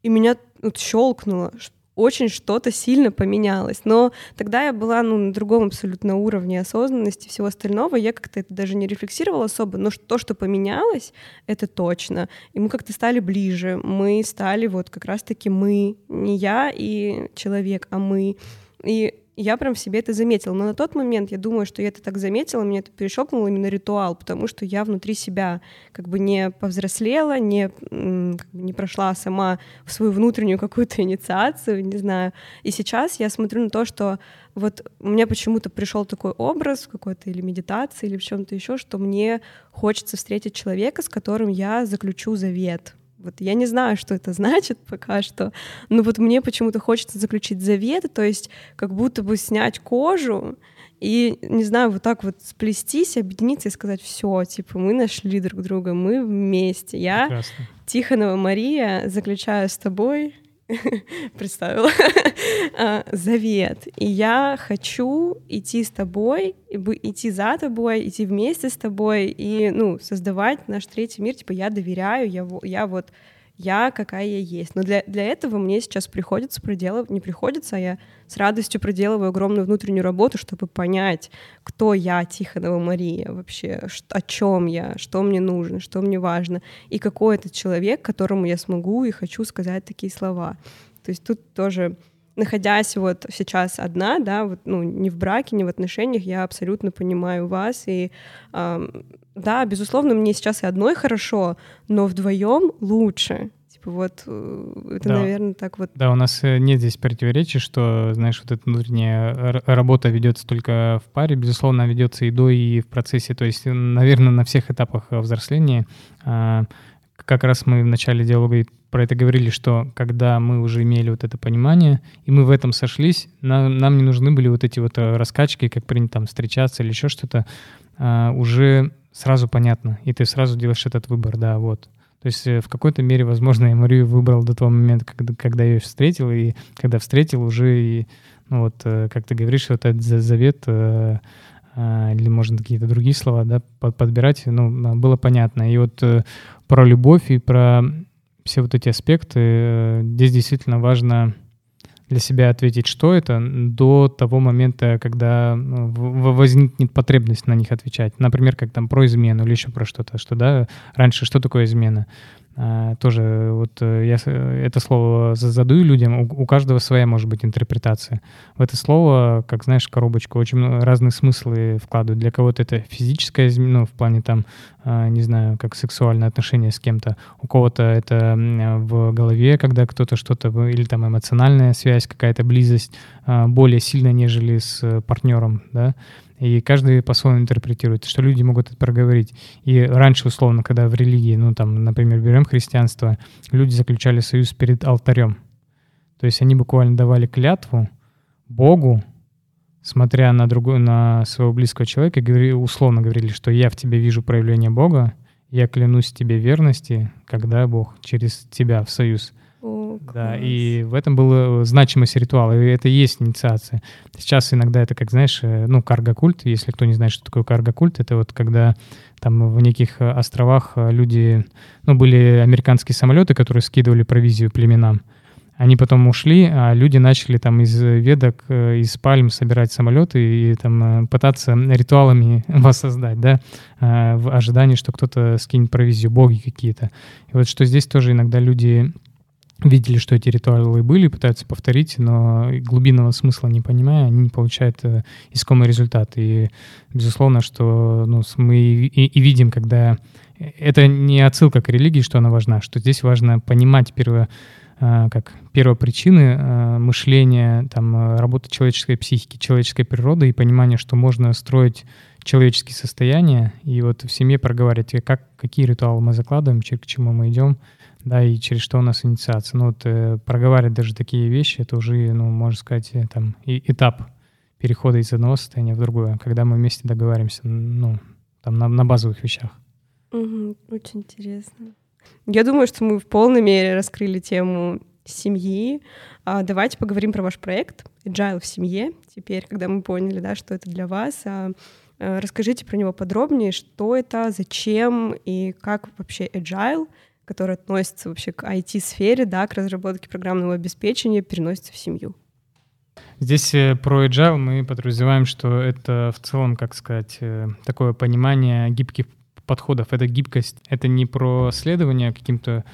и меня вот щелкнуло, очень что-то сильно поменялось. Но тогда я была ну, на другом абсолютно уровне осознанности всего остального. Я как-то это даже не рефлексировала особо. Но то, что поменялось, это точно. И мы как-то стали ближе. Мы стали вот как раз-таки мы. Не я и человек, а мы. И я прям в себе это заметила. Но на тот момент я думаю, что я это так заметила, меня это перещелкнуло именно ритуал, потому что я внутри себя как бы не повзрослела, не, как бы не прошла сама в свою внутреннюю какую-то инициацию, не знаю. И сейчас я смотрю на то, что вот у меня почему-то пришел такой образ какой-то или медитации, или в чем-то еще, что мне хочется встретить человека, с которым я заключу завет вот я не знаю, что это значит пока что, но вот мне почему-то хочется заключить завет, то есть как будто бы снять кожу и, не знаю, вот так вот сплестись, объединиться и сказать, все, типа, мы нашли друг друга, мы вместе. Я, Прекрасно. Тихонова Мария, заключаю с тобой представила, а, завет. И я хочу идти с тобой, идти за тобой, идти вместе с тобой и, ну, создавать наш третий мир. Типа, я доверяю, я, я вот я какая я есть. Но для, для этого мне сейчас приходится проделывать, не приходится, а я с радостью проделываю огромную внутреннюю работу, чтобы понять, кто я, Тихонова Мария, вообще, о чем я, что мне нужно, что мне важно, и какой это человек, которому я смогу и хочу сказать такие слова. То есть тут тоже находясь вот сейчас одна, да, вот, ну, не в браке, не в отношениях, я абсолютно понимаю вас, и э, да, безусловно, мне сейчас и одной хорошо, но вдвоем лучше. Типа вот э, это, да. наверное, так вот. Да, у нас э, нет здесь противоречий, что, знаешь, вот эта внутренняя работа ведется только в паре, безусловно, ведется и до, и в процессе. То есть, наверное, на всех этапах взросления а, как раз мы в начале диалога про это говорили, что когда мы уже имели вот это понимание, и мы в этом сошлись, нам, нам не нужны были вот эти вот э, раскачки, как принято там встречаться или еще что-то, а, уже сразу понятно, и ты сразу делаешь этот выбор, да, вот. То есть э, в какой-то мере, возможно, я Марию выбрал до того момента, когда, когда я ее встретил, и когда встретил уже, и, ну вот, э, как ты говоришь, вот этот завет, э, или, может, какие-то другие слова, да, подбирать, ну, было понятно. И вот про любовь и про все вот эти аспекты, здесь действительно важно для себя ответить, что это, до того момента, когда ну, возникнет потребность на них отвечать. Например, как там про измену или еще про что-то, что да, раньше что такое измена? А, тоже вот э, я это слово задаю людям, у, каждого своя может быть интерпретация. В это слово, как знаешь, коробочку, очень разные смыслы вкладывают. Для кого-то это физическое, ну, в плане там, а, не знаю, как сексуальное отношение с кем-то. У кого-то это в голове, когда кто-то что-то, или там эмоциональная связь, какая-то близость а, более сильная, нежели с партнером, да. И каждый по-своему интерпретирует, что люди могут это проговорить. И раньше, условно, когда в религии, ну там, например, берем христианство, люди заключали союз перед алтарем. То есть они буквально давали клятву Богу смотря на другую, на своего близкого человека, говорили, условно говорили, что я в тебе вижу проявление Бога, я клянусь тебе верности, когда Бог через тебя в союз. О, Да, класс. и в этом была значимость ритуала, и это и есть инициация. Сейчас иногда это, как знаешь, э, ну, карго-культ, если кто не знает, что такое карго-культ, это вот когда там в неких э, островах э, люди, ну, были американские самолеты, которые скидывали провизию племенам, они потом ушли, а люди начали там из веток, э, из пальм собирать самолеты и там э, пытаться ритуалами воссоздать, да, э, в ожидании, что кто-то скинет провизию, боги какие-то. И вот что здесь тоже иногда люди видели, что эти ритуалы были, пытаются повторить, но глубинного смысла не понимая, они не получают э, искомый результат. И безусловно, что ну, мы и, и видим, когда это не отсылка к религии, что она важна, что здесь важно понимать перво, э, как первопричины э, мышления, там, э, работы человеческой психики, человеческой природы и понимание, что можно строить человеческие состояния, и вот в семье проговаривать, э, как, какие ритуалы мы закладываем, к чему мы идем, да, и через что у нас инициация. Ну вот э, проговаривать даже такие вещи, это уже, ну, можно сказать, э, там, и, этап перехода из одного состояния в другое, когда мы вместе договариваемся, ну, там, на, на базовых вещах. Мгм, Очень интересно. Я думаю, что мы в полной мере раскрыли тему семьи. А, давайте поговорим про ваш проект Agile в семье. Теперь, когда мы поняли, да, что это для вас, а, а, расскажите про него подробнее, что это, зачем и как вообще Agile, который относится вообще к IT-сфере, да, к разработке программного обеспечения, переносится в семью. Здесь э, про agile мы подразумеваем, что это в целом, как сказать, э, такое понимание гибких подходов. Это гибкость. Это не про следование каким-то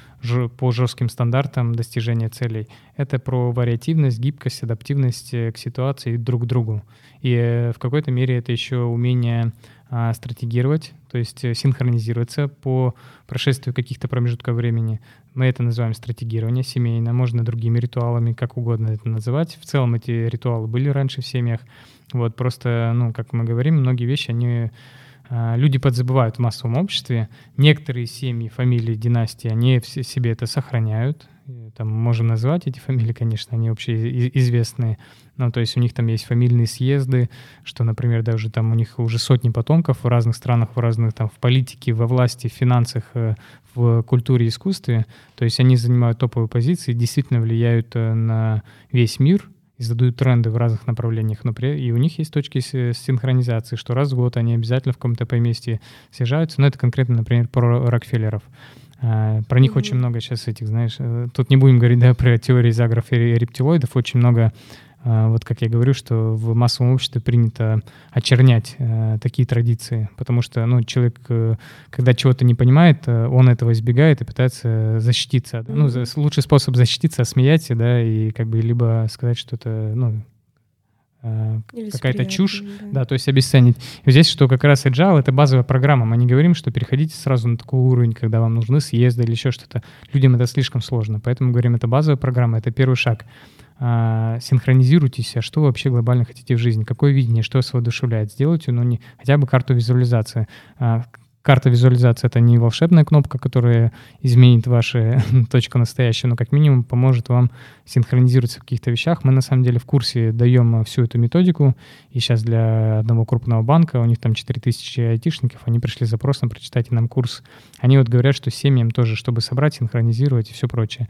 по жестким стандартам достижения целей. Это про вариативность, гибкость, адаптивность э, к ситуации друг к другу. И в какой-то мере это еще умение а, стратегировать, то есть э, синхронизироваться по прошествию каких-то промежутков времени. Мы это называем стратегирование семейно, можно другими ритуалами, как угодно это называть. В целом эти ритуалы были раньше в семьях. Вот просто, ну, как мы говорим, многие вещи, они а, люди подзабывают в массовом обществе. Некоторые семьи, фамилии, династии, они все себе это сохраняют. И Там можем назвать эти фамилии, конечно, они вообще известные. Ну, то есть у них там есть фамильные съезды, что, например, даже там у них уже сотни потомков в разных странах, в разных там в политике, во власти, в финансах, э, в культуре искусстве. То есть они занимают топовые позиции, действительно влияют э, на весь мир задают тренды в разных направлениях. Но при- и у них есть точки синхронизации, что раз в год они обязательно в каком-то поместье съезжаются. Но это конкретно, например, про Рокфеллеров. А, Про них очень много сейчас этих, знаешь, э, тут не будем говорить, да, про теории загров и рептилоидов, очень много а, вот как я говорю, что в массовом обществе принято очернять э, такие традиции, потому что, ну, человек, э, когда чего-то не понимает, э, он этого избегает и пытается защититься. Ну, лучший способ защититься — смеяться, да, и как бы либо сказать, что это, ну, э, какая-то чушь, секретно, да, то есть обесценить. И здесь, что как раз agile — это базовая программа. Мы не говорим, что переходите сразу на такой уровень, когда вам нужны съезды или еще что-то. Людям это слишком сложно. Поэтому говорим, это базовая программа, это первый шаг. А, синхронизируйтесь, а что вы вообще глобально хотите в жизни, какое видение, что вас воодушевляет. Сделайте, ну, не, хотя бы карту визуализации. А, карта визуализации — это не волшебная кнопка, которая изменит вашу точку настоящую, но как минимум поможет вам синхронизироваться в каких-то вещах. Мы на самом деле в курсе даем э, всю эту методику, и сейчас для одного крупного банка, у них там 4000 айтишников, они пришли с запросом, прочитайте нам курс. Они вот говорят, что семьям тоже, чтобы собрать, синхронизировать и все прочее.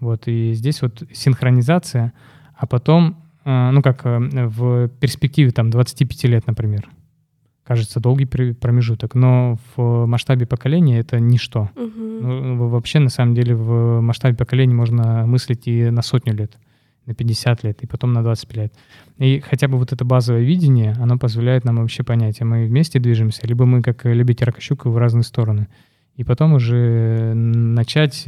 Вот, и здесь вот синхронизация, а потом, э, ну как э, в перспективе там 25 лет, например, кажется долгий пр- промежуток, но в масштабе поколения это ничто. Мгм. Ну, вообще, на самом деле, в масштабе поколений можно мыслить и на сотню лет, на 50 лет, и потом на 25 лет. И хотя бы вот это базовое видение, оно позволяет нам вообще понять, а мы вместе движемся, либо мы, как любите Ракощука, в разные стороны. И потом уже начать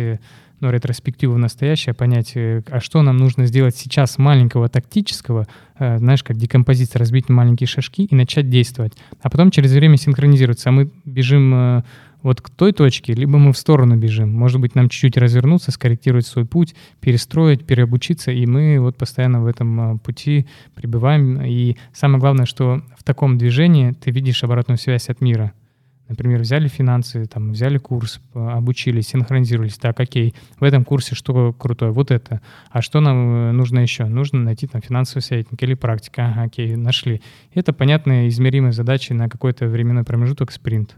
э, ну, ретроспективу в настоящее, понять, э, а что нам нужно сделать сейчас маленького тактического, э, знаешь, как декомпозиция, разбить маленькие шажки и начать действовать. А потом через время синхронизироваться. А мы бежим э, вот к той точке, либо мы в сторону бежим. Может быть, нам чуть-чуть развернуться, скорректировать свой путь, перестроить, переобучиться, и мы вот постоянно в этом пути пребываем. И самое главное, что в таком движении ты видишь обратную связь от мира. Например, взяли финансы, там, взяли курс, обучились, синхронизировались. Так, окей, в этом курсе что крутое? Вот это. А что нам э, нужно еще? Нужно найти там финансовый советник или практика. Ага, окей, нашли. Это понятные, измеримые задачи на какой-то временной промежуток, спринт.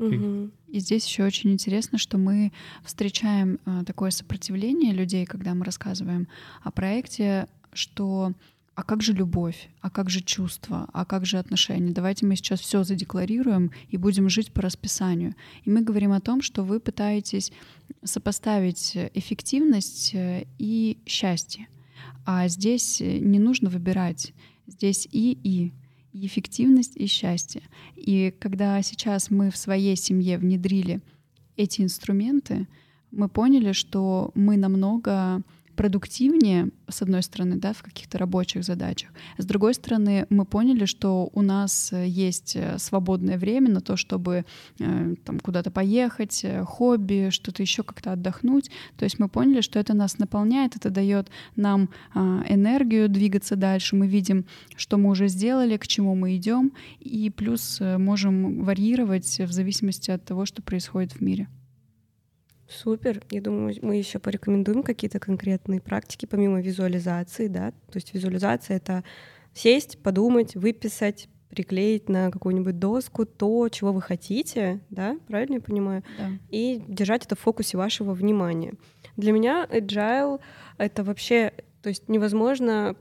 И здесь еще очень интересно, что мы встречаем а, такое сопротивление людей, когда мы рассказываем о проекте, что а как же любовь, а как же чувства, а как же отношения? Давайте мы сейчас все задекларируем и будем жить по расписанию. И мы говорим о том, что вы пытаетесь сопоставить эффективность э, и счастье. А здесь не нужно выбирать. Здесь и и и эффективность, и счастье. И когда сейчас мы в своей семье внедрили эти инструменты, мы поняли, что мы намного продуктивнее, с одной стороны, да, в каких-то рабочих задачах. С другой стороны, мы поняли, что у нас э, есть э, свободное время на то, чтобы э, там куда-то поехать, э, хобби, что-то еще как-то отдохнуть. То есть мы поняли, что это нас наполняет, это дает нам э, энергию двигаться дальше. Мы видим, что мы уже сделали, к чему мы идем, и плюс можем варьировать в зависимости от того, что происходит в мире. Супер. Я думаю, мы еще порекомендуем какие-то конкретные практики, помимо визуализации, да. То есть визуализация — это сесть, подумать, выписать, приклеить на какую-нибудь доску то, чего вы хотите, да, правильно я понимаю? Да. И держать это в фокусе вашего внимания. Для меня agile — это вообще, то есть невозможно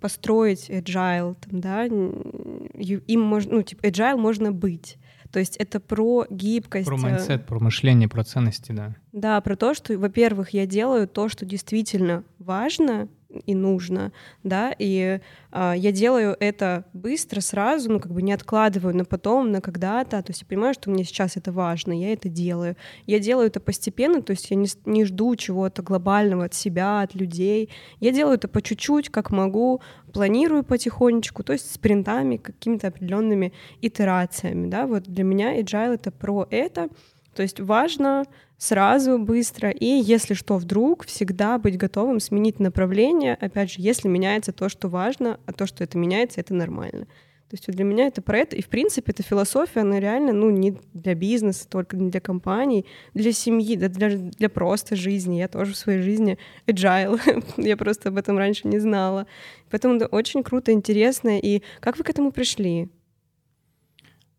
построить agile, там, да, им можно, ну, типа, agile можно быть. То есть это про гибкость. Про mindset, про мышление, про ценности, да. Да, про то, что, во-первых, я делаю то, что действительно важно, и нужно, да, и а, я делаю это быстро, сразу, ну, как бы не откладываю на потом, на когда-то, то есть я понимаю, что мне сейчас это важно, я это делаю. Я делаю это постепенно, то есть я не, не жду чего-то глобального от себя, от людей, я делаю это по чуть-чуть, как могу, планирую потихонечку, то есть спринтами, какими-то определенными итерациями, да, вот для меня agile — это про это, то есть важно сразу, быстро, и если что вдруг, всегда быть готовым сменить направление, опять же, если меняется то, что важно, а то, что это меняется, это нормально. То есть для меня это про это, и в принципе эта философия, она реально, ну, не для бизнеса, только не для компаний, для семьи, да для, для просто жизни. Я тоже в своей жизни agile, я просто об этом раньше не знала. Поэтому это очень круто, интересно. И как вы к этому пришли?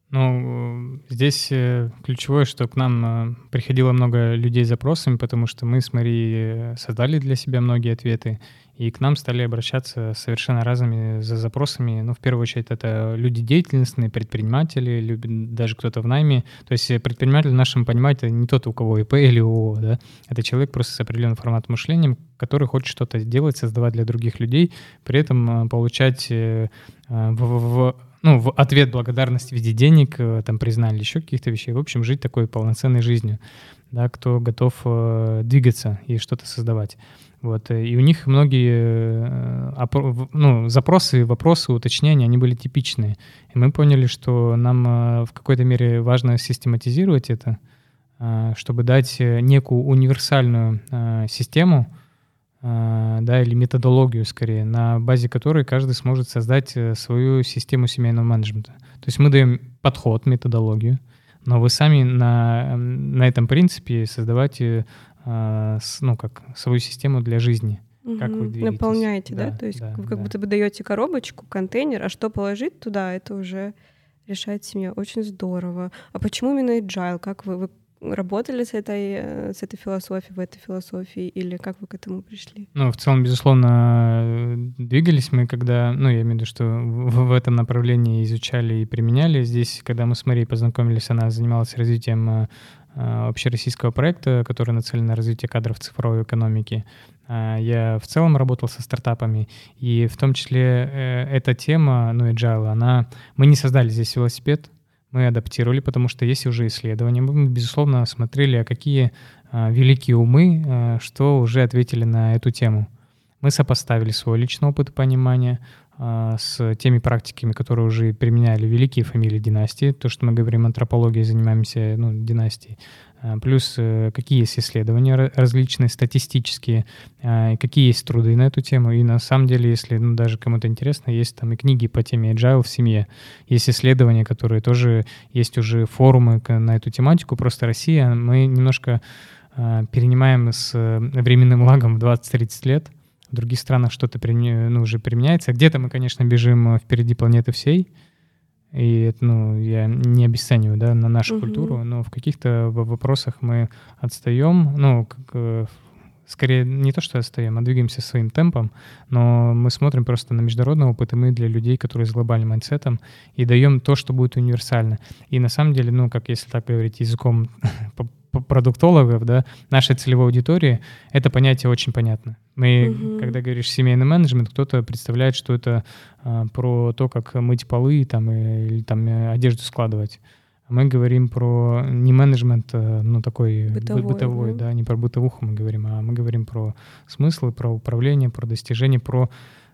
Ну, здесь э, ключевое, что к нам э, приходило много людей с запросами, потому что мы с Марией э, создали для себя многие ответы, и к нам стали обращаться совершенно разными за запросами. Ну, в первую очередь, это люди деятельностные, предприниматели, даже кто-то в найме. То есть предприниматель в нашем понимании это не тот, у кого ИП или ООО, да? Это человек просто с определенным форматом мышления, который хочет что-то делать, создавать для других людей, при этом получать в, в, ну, в ответ благодарности в виде денег, э, там, признали еще каких-то вещей. В общем, жить такой полноценной жизнью, да, кто готов э, двигаться и что-то создавать. Вот. Э, и у них многие ну, запросы, вопросы, уточнения, они были типичные. И мы поняли, что нам в какой-то мере важно систематизировать это, чтобы дать некую универсальную систему, да, или методологию скорее, на базе которой каждый сможет создать э, свою систему семейного менеджмента. То есть мы даем подход, методологию, но вы сами на, на этом принципе создавайте а, ну, как, свою систему для жизни. Угу. Как вы двигаетесь. Наполняете, да? да? То есть да, вы как да. будто бы даете коробочку, контейнер, а что положить туда, это уже решает семья. Очень здорово. А почему именно agile? Как вы, вы работали с этой, э, с этой философией, в этой философии, или как вы к этому пришли? Ну, в целом, безусловно, двигались мы, когда, ну, я имею в виду, что в, в этом направлении изучали и применяли. Здесь, когда мы с Марией познакомились, она занималась развитием э, э, общероссийского проекта, который нацелен на развитие кадров цифровой экономики. Я в целом работал со стартапами, и в том числе эта тема, ну, agile, она... Мы не создали здесь велосипед, мы адаптировали, потому что есть уже исследования. Мы, безусловно, смотрели, а какие а, великие умы, а, что уже ответили на эту тему. Мы сопоставили свой личный опыт а, с теми практиками, которые уже применяли великие фамилии династии. То, что мы говорим антропологией, занимаемся ну, династией. А, плюс э, какие есть исследования различные, статистические, а, какие есть труды на эту тему. И на самом деле, если ну, даже кому-то интересно, есть там и книги по теме agile в семье, есть исследования, которые тоже, есть уже форумы на эту тематику, просто Россия, мы немножко а, перенимаем с э, временным лагом в 20-30 лет, в других странах что-то ну, уже применяется. Где-то мы, конечно, бежим впереди планеты всей, и это, ну, я не обесцениваю, да, на нашу угу. культуру, но в каких-то вопросах мы отстаем, ну, как, э, скорее не то, что отстаем, а двигаемся своим темпом, но мы смотрим просто на международный опыт, и мы для людей, которые с глобальным mindset ом, и даем то, что будет универсально. И на самом деле, ну, как если так говорить языком продуктологов, да, нашей целевой аудитории, это понятие очень понятно. Мы, угу. когда говоришь семейный менеджмент, кто-то представляет, что это а, про то, как мыть полы там, или там э, одежду складывать. Мы говорим про не менеджмент, а, ну такой бытовой, бытовой да. да, не про бытовуху мы говорим, а мы говорим про смыслы, про управление, про достижение, про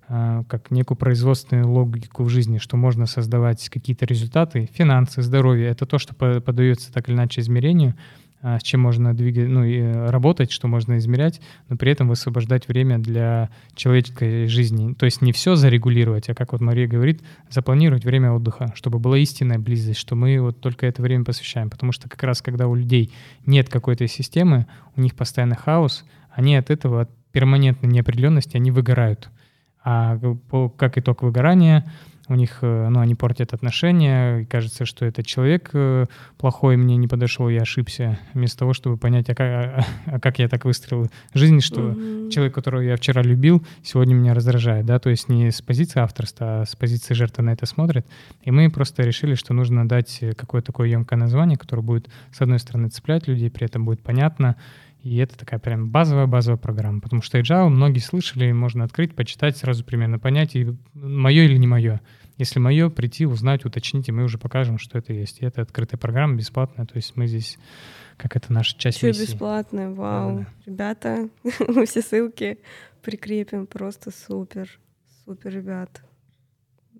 а, как некую производственную логику в жизни, что можно создавать какие-то результаты, финансы, здоровье. Это то, что подается так или иначе измерению. А, с чем можно двигать, ну, и работать, что можно измерять, но при этом высвобождать время для человеческой жизни. То есть не все зарегулировать, а, как вот Мария говорит, запланировать время отдыха, чтобы была истинная близость, что мы вот только это время посвящаем. Потому что как раз, когда у людей нет какой-то системы, у них постоянно хаос, они от этого, от перманентной неопределенности, они выгорают. А как итог выгорания — у них, э, ну, они портят отношения, и кажется, что этот человек э, плохой, мне не подошел, я ошибся, вместо того, чтобы понять, а как, а, а как я так выстроил жизнь, что mm-hmm. человек, которого я вчера любил, сегодня меня раздражает, да, то есть не с позиции авторства, а с позиции жертвы на это смотрит, и мы просто решили, что нужно дать какое-то такое емкое название, которое будет, с одной стороны, цеплять людей, при этом будет понятно, и это такая прям базовая-базовая программа. Потому что agile многие слышали, можно открыть, почитать, сразу примерно понять, и мое или не мое. Если мое, прийти, узнать, уточнить, и мы уже покажем, что это есть. И это открытая программа, бесплатная, то есть мы здесь, как это наша часть Все бесплатное, вау. Да, да. Ребята, мы все ссылки прикрепим, просто супер, супер, ребят.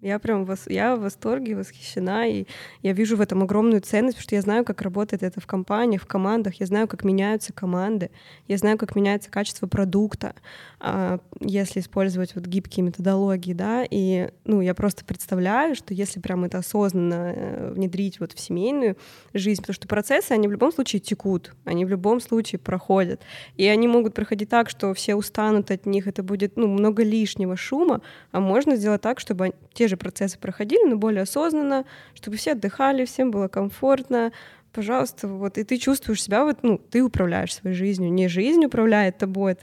Я прям вос... я в восторге, восхищена, и я вижу в этом огромную ценность, потому что я знаю, как работает это в компаниях, в командах, я знаю, как меняются команды, я знаю, как меняется качество продукта, а, если использовать вот гибкие методологии, да, и, ну, я просто представляю, что если прям это осознанно э, внедрить вот в семейную жизнь, потому что процессы, они в любом случае текут, они в любом случае проходят, и они могут проходить так, что все устанут от них, это будет, ну, много лишнего шума, а можно сделать так, чтобы те же же процессы проходили, но более осознанно, чтобы все отдыхали, всем было комфортно, пожалуйста, вот, и ты чувствуешь себя, вот, ну, ты управляешь своей жизнью, не жизнь управляет тобой,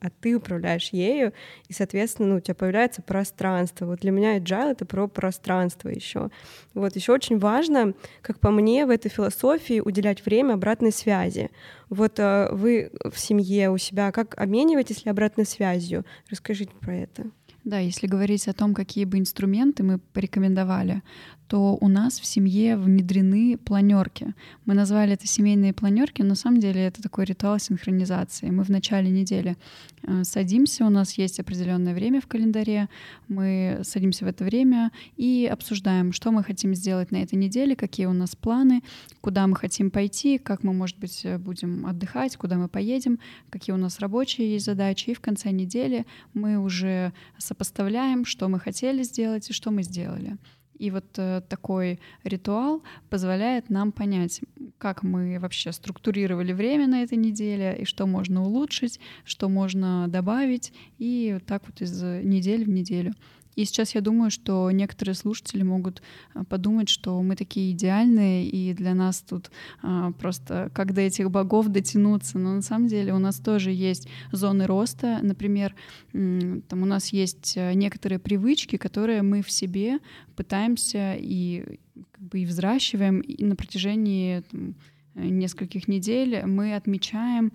а ты управляешь ею, и, соответственно, ну, у тебя появляется пространство. Вот для меня agile — это про пространство еще. Вот еще очень важно, как по мне, в этой философии уделять время обратной связи. Вот э, вы в семье у себя как обмениваетесь ли обратной связью? Расскажите про это. Да, если говорить о том, какие бы инструменты мы порекомендовали, то у нас в семье внедрены планерки. Мы назвали это семейные планерки, но на самом деле это такой ритуал синхронизации. Мы в начале недели э, садимся, у нас есть определенное время в календаре, мы садимся в это время и обсуждаем, что мы хотим сделать на этой неделе, какие у нас планы, куда мы хотим пойти, как мы, может быть, будем отдыхать, куда мы поедем, какие у нас рабочие есть задачи. И в конце недели мы уже сопоставляем, что мы хотели сделать и что мы сделали. И вот э, такой ритуал позволяет нам понять, как мы вообще структурировали время на этой неделе, и что можно улучшить, что можно добавить, и так вот из недели в неделю. И сейчас я думаю, что некоторые слушатели могут а, подумать, что мы такие идеальные, и для нас тут а, просто как до этих богов дотянуться. Но на самом деле у нас тоже есть зоны роста. Например, там у нас есть э, некоторые привычки, которые мы в себе пытаемся и как бы и взращиваем и на протяжении там, нескольких недель мы отмечаем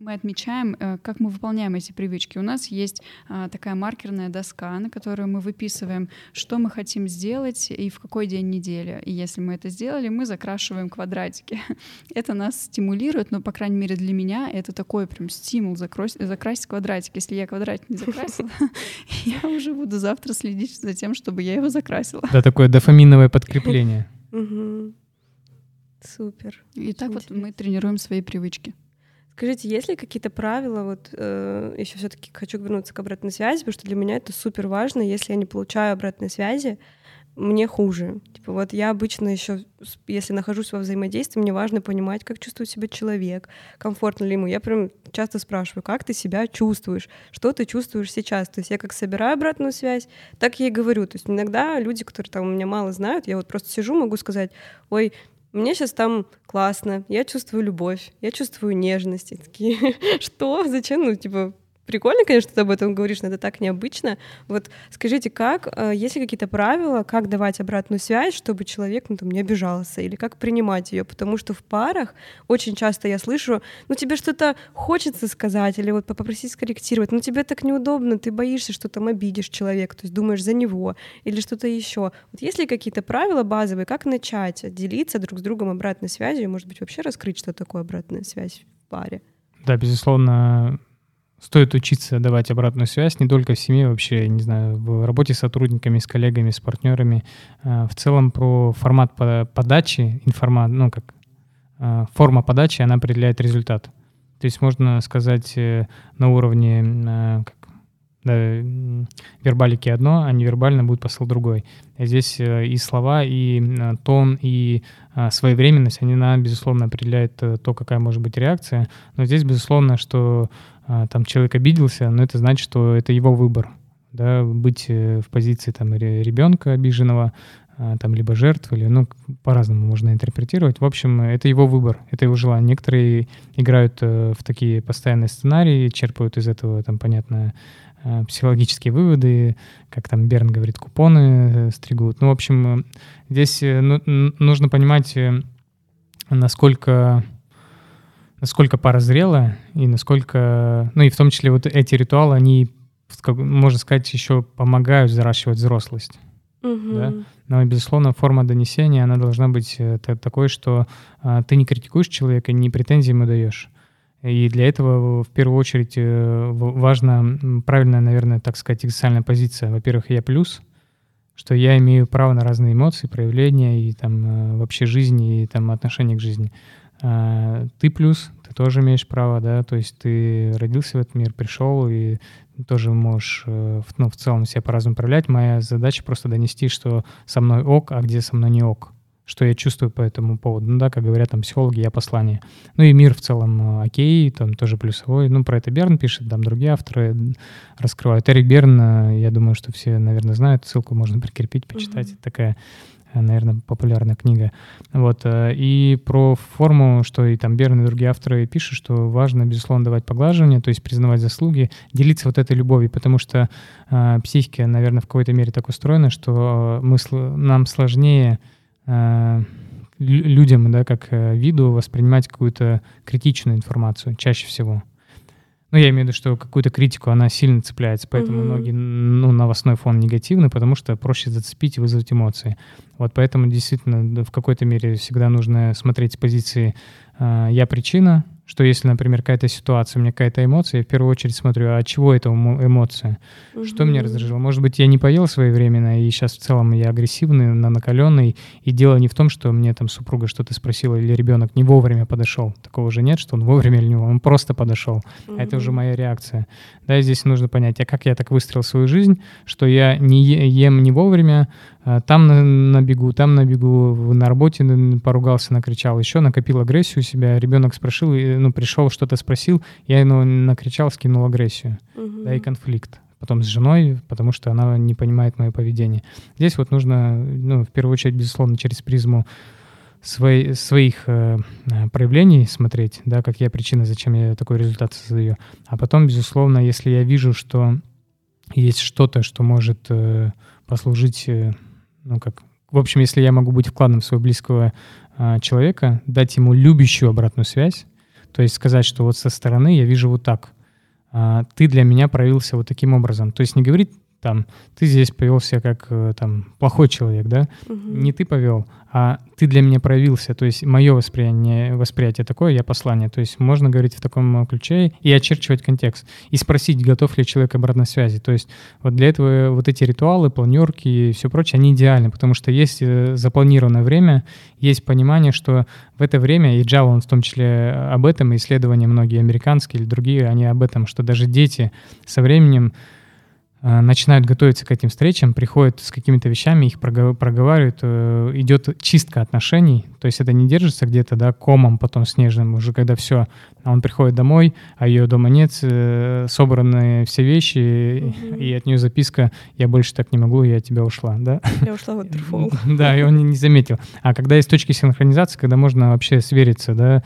мы отмечаем, э, как мы выполняем эти привычки. У нас есть а, такая маркерная доска, на которую мы выписываем, что мы хотим сделать и в какой день недели. И если мы это сделали, мы закрашиваем квадратики. Это нас стимулирует, но, по крайней мере, для меня это такой прям стимул закрасить, закрасить квадратик. Если я квадратик не закрасила, я уже буду завтра следить за тем, чтобы я его закрасила. Да, такое дофаминовое подкрепление. Супер. И так вот мы тренируем свои привычки. Скажите, есть ли какие-то правила, вот э, еще все-таки хочу вернуться к обратной связи, потому что для меня это супер важно, если я не получаю обратной связи, мне хуже. Типа вот я обычно еще, если нахожусь во взаимодействии, мне важно понимать, как чувствует себя человек, комфортно ли ему. Я прям часто спрашиваю, как ты себя чувствуешь, что ты чувствуешь сейчас. То есть я как собираю обратную связь, так я и говорю. То есть иногда люди, которые там меня мало знают, я вот просто сижу, могу сказать, ой, мне сейчас там классно, я чувствую любовь, я чувствую нежность. И такие, что? Зачем? Ну, типа, прикольно, конечно, ты об этом говоришь, но это так необычно. Вот скажите, как, э, есть ли какие-то правила, как давать обратную связь, чтобы человек ну, там, не обижался, или как принимать ее? Потому что в парах очень часто я слышу, ну тебе что-то хочется сказать, или вот попросить скорректировать, но тебе так неудобно, ты боишься, что там обидишь человека, то есть думаешь за него, или что-то еще. Вот есть ли какие-то правила базовые, как начать делиться друг с другом обратной связью, может быть, вообще раскрыть, что такое обратная связь в паре? Да, безусловно, стоит учиться давать обратную связь не только в семье, вообще, не знаю, в работе с сотрудниками, с коллегами, с партнерами. А, в целом про формат подачи информации, ну как а, форма подачи, она определяет результат. То есть можно сказать э, на уровне а, как, да, вербалики одно, а невербально будет посыл другой. Здесь э, и слова, и тон, и своевременность, они, на, безусловно, определяют э, то, какая может быть реакция. Но здесь, безусловно, что там человек обиделся, но это значит, что это его выбор, да, быть э, в позиции там ребенка обиженного, а, там либо жертвы, или, ну, по-разному можно интерпретировать. В общем, это его выбор, это его желание. Некоторые играют э, в такие постоянные сценарии, черпают из этого, там, понятно, э, психологические выводы, как там Берн говорит, купоны стригут. Ну, в общем, здесь ну, нужно понимать, насколько насколько пара зрела и насколько, ну и в том числе вот эти ритуалы, они, можно сказать, еще помогают взращивать взрослость. Угу. Да? Но, безусловно, форма донесения, она должна быть э, такой, что а, ты не критикуешь человека, не претензии ему даешь. И для этого в первую очередь э, важна правильная, наверное, так сказать, социальная позиция. Во-первых, я плюс, что я имею право на разные эмоции, проявления и там э, вообще жизни, и там отношения к жизни. А, ты плюс, ты тоже имеешь право, да, то есть ты родился в этот мир, пришел и тоже можешь э, ну, в целом себя по-разному проявлять. Моя задача просто донести, что со мной ок, а где со мной не ок что я чувствую по этому поводу. Ну да, как говорят там психологи, я послание. Ну и мир в целом э, окей, там тоже плюсовой. Ну про это Берн пишет, там другие авторы раскрывают. Эрик Берн, э, я думаю, что все, наверное, знают, ссылку можно прикрепить, почитать. Mm-hmm. Такая наверное, популярная книга. Вот. Э, и про форму, что и там Берн и другие авторы пишут, что важно, безусловно, давать поглаживание, то есть признавать заслуги, делиться вот этой любовью, потому что э, психика, наверное, в какой-то мере так устроена, что мы, нам сложнее э, людям, да, как э, виду, воспринимать какую-то критичную информацию чаще всего. Ну, я имею в виду, что какую-то критику, она сильно цепляется, поэтому mm-hmm. многие, ну, новостной фон негативный, потому что проще зацепить и вызвать эмоции. Вот поэтому действительно в какой-то мере всегда нужно смотреть с позиции э, «я причина», что если, например, какая-то ситуация, у меня какая-то эмоция, я в первую очередь смотрю, а чего это эмоция? Угу. Что меня раздражило? Может быть, я не поел своевременно, и сейчас в целом я агрессивный, накаленный, и дело не в том, что мне там супруга что-то спросила, или ребенок не вовремя подошел. Такого уже нет, что он вовремя или не он просто подошел. Угу. А это уже моя реакция. Да, и здесь нужно понять, а как я так выстроил свою жизнь, что я не ем не вовремя, а, там на, на бегу, там на бегу, на работе поругался, накричал, еще накопил агрессию у себя, ребенок спросил, ну, пришел, что-то спросил, я ему накричал, скинул агрессию, угу. да, и конфликт. Потом с женой, потому что она не понимает мое поведение. Здесь вот нужно, ну, в первую очередь, безусловно, через призму свои, своих э, проявлений смотреть, да, как я причина, зачем я такой результат создаю. А потом, безусловно, если я вижу, что есть что-то, что может э, послужить э, ну как, в общем, если я могу быть вкладом в своего близкого а, человека, дать ему любящую обратную связь, то есть сказать, что вот со стороны я вижу вот так, а, ты для меня проявился вот таким образом. То есть не говорить там, ты здесь повел себя как э, там плохой человек, да? Угу. Не ты повел, а ты для меня проявился. То есть мое восприятие, восприятие такое, я послание. То есть можно говорить в таком ключе и очерчивать контекст. И спросить, готов ли человек обратной связи. То есть вот для этого вот эти ритуалы, планерки и все прочее, они идеальны, потому что есть э, запланированное время, есть понимание, что в это время, и Java, он в том числе об этом, исследования многие американские или другие, они об этом, что даже дети со временем Э, начинают готовиться к этим встречам, приходят с какими-то вещами, их проговаривают, э, идет чистка отношений, то есть это не держится где-то, да, комом потом снежным, уже когда все, а он приходит домой, а ее дома нет, э, собраны все вещи, mm-hmm. и от нее записка «я больше так не могу, я от тебя ушла», да? Я ушла в waterfall. Да, и он не заметил. А когда есть точки синхронизации, когда можно вообще свериться, да,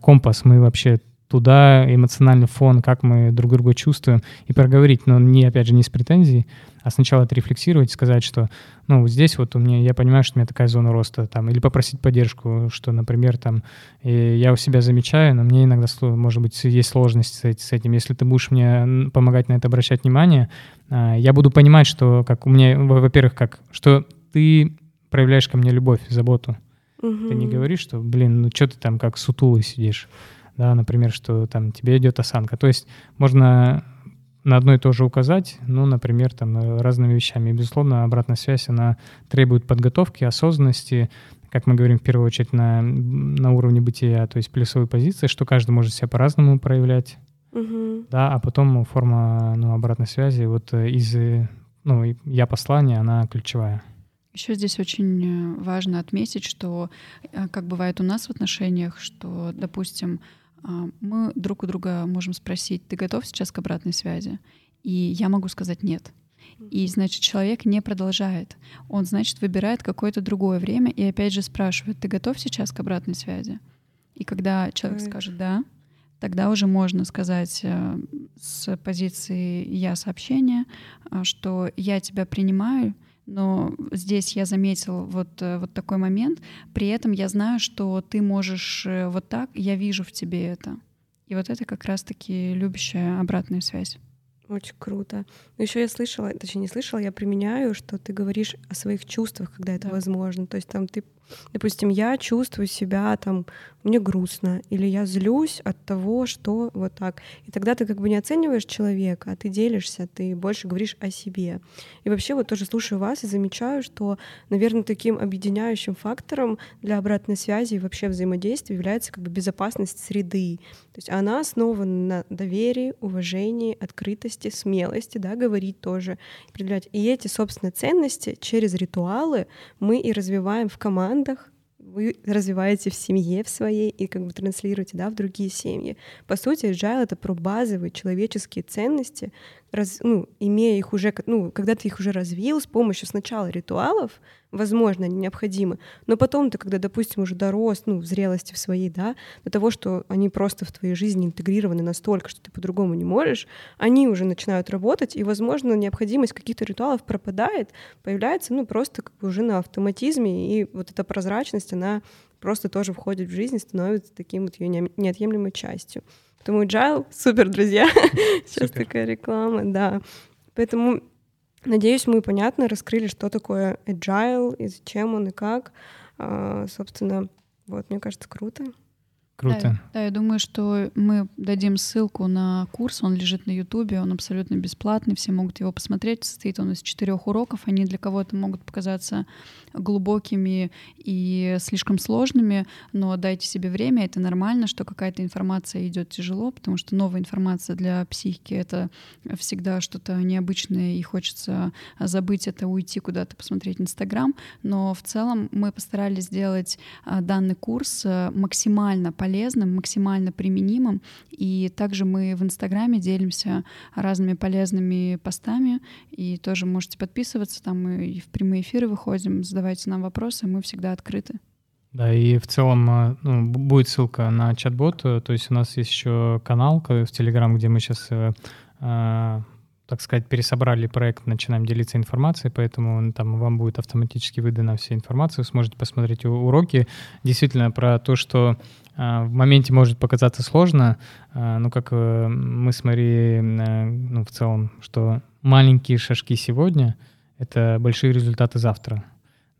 компас, мы вообще туда эмоциональный фон, как мы друг друга чувствуем, и проговорить, но не, опять же, не с претензией, а сначала отрефлексировать, сказать, что, ну, здесь вот у меня, я понимаю, что у меня такая зона роста, там, или попросить поддержку, что, например, там, я у себя замечаю, но мне иногда, может быть, есть сложности с этим. Если ты будешь мне помогать на это обращать внимание, а, я буду понимать, что, как у меня, во-первых, как, что ты проявляешь ко мне любовь, заботу. Угу. Ты не говоришь, что, блин, ну что ты там как сутулый сидишь да, например, что там тебе идет осанка. То есть можно на одно и то же указать, ну, например, там разными вещами. И, безусловно, обратная связь, она требует подготовки, осознанности, как мы говорим в первую очередь на, на уровне бытия, то есть плюсовой позиции, что каждый может себя по-разному проявлять, угу. да, а потом форма ну, обратной связи вот из ну, я послание, она ключевая. Еще здесь очень э, важно отметить, что, э, как бывает у нас в отношениях, что, допустим, мы друг у друга можем спросить, ты готов сейчас к обратной связи? И я могу сказать нет. И, значит, человек не продолжает. Он, значит, выбирает какое-то другое время и опять же спрашивает, ты готов сейчас к обратной связи? И когда человек Ой. скажет «да», тогда уже можно сказать э, с позиции «я» сообщения, э, что «я тебя принимаю», но здесь я заметил вот, э, вот такой момент. При этом я знаю, что ты можешь э, вот так, я вижу в тебе это. И вот это как раз-таки любящая обратная связь. Очень круто. Но еще я слышала, точнее не слышала, я применяю, что ты говоришь о своих чувствах, когда это да. возможно. То есть там ты Допустим, я чувствую себя там, мне грустно, или я злюсь от того, что вот так. И тогда ты как бы не оцениваешь человека, а ты делишься, ты больше говоришь о себе. И вообще вот тоже слушаю вас и замечаю, что, наверное, таким объединяющим фактором для обратной связи и вообще взаимодействия является как бы безопасность среды. То есть она основана на доверии, уважении, открытости, смелости, да, говорить тоже, определять. И эти, собственно, ценности через ритуалы мы и развиваем в команде, командах, вы развиваете в семье в своей и как бы транслируете да, в другие семьи. По сути, agile — это про базовые человеческие ценности, раз, ну, имея их уже, ну, когда ты их уже развил с помощью сначала ритуалов, возможно, они необходимы, но потом ты, когда, допустим, уже дорос, ну, в зрелости в своей, да, до того, что они просто в твоей жизни интегрированы настолько, что ты по-другому не можешь, они уже начинают работать, и, возможно, необходимость каких-то ритуалов пропадает, появляется, ну, просто как бы уже на автоматизме, и вот эта прозрачность, она просто тоже входит в жизнь, становится таким вот ее неотъемлемой частью. Поэтому agile супер, друзья. Сейчас супер. такая реклама, да. Поэтому надеюсь, мы понятно раскрыли, что такое agile и зачем он и как. А, собственно, вот, мне кажется, круто. Круто. Да, да, я думаю, что мы дадим ссылку на курс, он лежит на Ютубе, он абсолютно бесплатный, все могут его посмотреть. Состоит он из четырех уроков, они для кого-то могут показаться глубокими и слишком сложными, но дайте себе время, это нормально, что какая-то информация идет тяжело, потому что новая информация для психики это всегда что-то необычное, и хочется забыть это, уйти куда-то, посмотреть Инстаграм. Но в целом мы постарались сделать а, данный курс э, максимально полезным, максимально применимым. И также мы в Инстаграме делимся разными полезными постами, и тоже можете подписываться, там мы и в прямые эфиры выходим, задавайте нам вопросы, мы всегда открыты. Да, и в целом э, ну, будет ссылка на чат-бот, э, то есть у нас есть еще канал в Телеграм, где мы сейчас э, так сказать, пересобрали проект, начинаем делиться информацией, поэтому там вам будет автоматически выдана вся информация, сможете посмотреть уроки. Действительно, про то, что в моменте может показаться сложно, а, ну, как э, мы с Марией, э, ну, в целом, что маленькие шажки сегодня — это большие результаты завтра.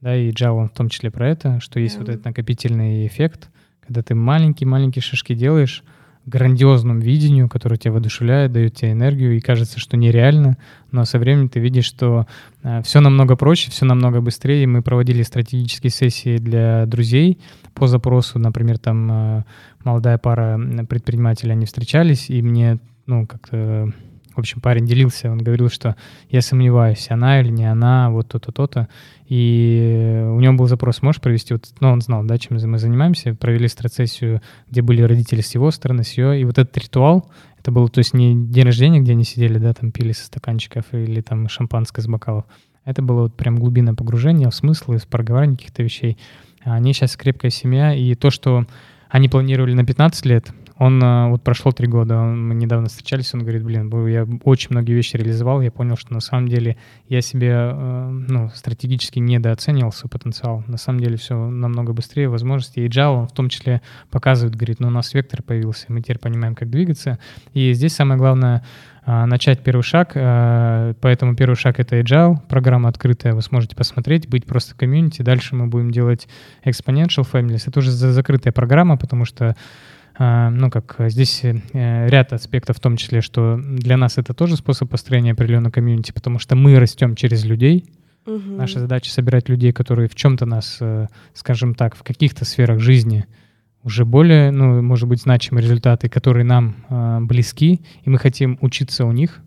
Да, и Java в том числе про это, что есть yeah. вот этот накопительный эффект, когда ты маленькие-маленькие шажки делаешь, грандиозном видению, которое тебя воодушевляет, дает тебе энергию, и кажется, что нереально, но со временем ты видишь, что э, все намного проще, все намного быстрее. Мы проводили стратегические сессии для друзей по запросу, например, там э, молодая пара предпринимателей, они встречались, и мне, ну, как-то в общем, парень делился, он говорил, что я сомневаюсь, она или не она, вот то-то, то-то. И у него был запрос, можешь провести, вот, ну, он знал, да, чем мы занимаемся, провели страцессию, где были родители с его стороны, с ее, и вот этот ритуал, это было, то есть не день рождения, где они сидели, да, там пили со стаканчиков или там шампанское с бокалов. Это было вот прям глубинное погружение в смыслы, в проговаривание каких-то вещей. Они сейчас крепкая семья, и то, что они планировали на 15 лет, он э, вот прошло три года, мы недавно встречались, он говорит, блин, я очень многие вещи реализовал, я понял, что на самом деле я себе э, ну, стратегически недооценивал свой потенциал. На самом деле все намного быстрее, возможности. И Java он в том числе показывает, говорит, ну у нас вектор появился, мы теперь понимаем, как двигаться. И здесь самое главное э, начать первый шаг, поэтому первый шаг — это Agile, программа открытая, вы сможете посмотреть, быть просто в комьюнити. Дальше мы будем делать Exponential Families. Это уже закрытая программа, потому что ну, как здесь э, ряд аспектов, в том числе, что для нас это тоже способ построения определенного комьюнити, потому что мы растем через людей. Угу. Наша задача собирать людей, которые в чем-то нас, э, скажем так, в каких-то сферах жизни уже более, ну, может быть, значимые результаты, которые нам э, близки, и мы хотим учиться у них,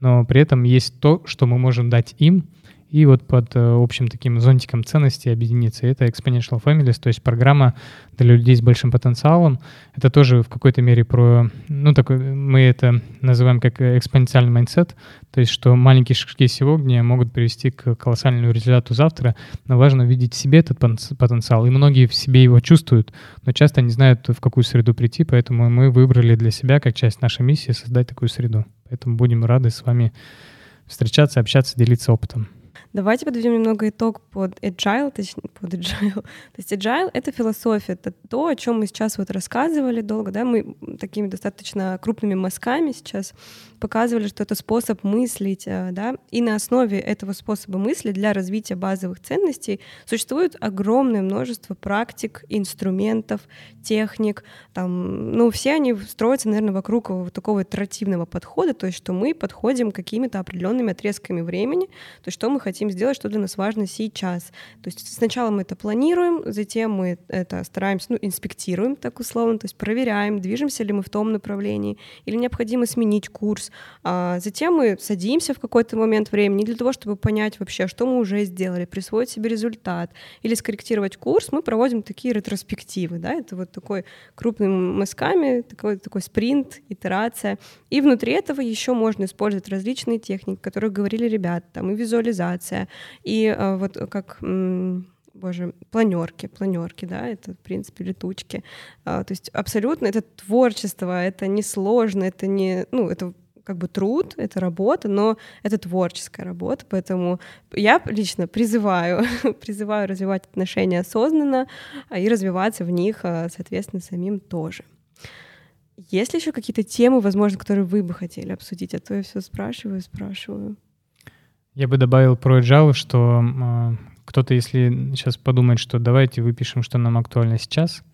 но при этом есть то, что мы можем дать им, и вот под э, общим таким зонтиком ценностей объединиться. Это Exponential Families, то есть программа для людей с большим потенциалом. Это тоже в какой-то мере про, ну, такой, мы это называем как экспоненциальный mindset, то есть что маленькие шажки сегодня могут привести к колоссальному результату завтра, но важно видеть в себе этот потенциал. И многие в себе его чувствуют, но часто не знают, в какую среду прийти, поэтому мы выбрали для себя, как часть нашей миссии, создать такую среду. Поэтому будем рады с вами встречаться, общаться, делиться опытом. Давайте подведем немного итог под agile, точнее, под agile. То есть agile — это философия, это то, о чем мы сейчас вот рассказывали долго, да, мы такими достаточно крупными мазками сейчас показывали, что это способ мыслить, э, да, и на основе этого способа мысли для развития базовых ценностей существует огромное множество практик, инструментов, техник, там, ну, все они строятся, наверное, вокруг вот такого итеративного подхода, то есть что мы подходим какими-то определенными отрезками времени, то есть что мы хотим сделать, что для нас важно сейчас. То есть сначала мы это планируем, затем мы это стараемся, ну, инспектируем, так условно, то есть проверяем, движемся ли мы в том направлении, или необходимо сменить курс. А затем мы садимся в какой-то момент времени для того, чтобы понять вообще, что мы уже сделали, присвоить себе результат или скорректировать курс, мы проводим такие ретроспективы, да, это вот такой крупными мазками, такой, такой спринт, итерация. И внутри этого еще можно использовать различные техники, о которых говорили ребята, там и визуализация, и а, вот как боже, планерки, планерки, да, это, в принципе, летучки. А, то есть абсолютно это творчество, это не сложно, это не, ну, это как бы труд, это работа, но это творческая работа, поэтому я лично призываю, призываю развивать отношения осознанно а, и развиваться в них, а, соответственно, самим тоже. Есть ли еще какие-то темы, возможно, которые вы бы хотели обсудить? А то я все спрашиваю, спрашиваю. Я бы добавил про Java, что э, кто-то, если сейчас подумает, что давайте выпишем, что нам актуально сейчас —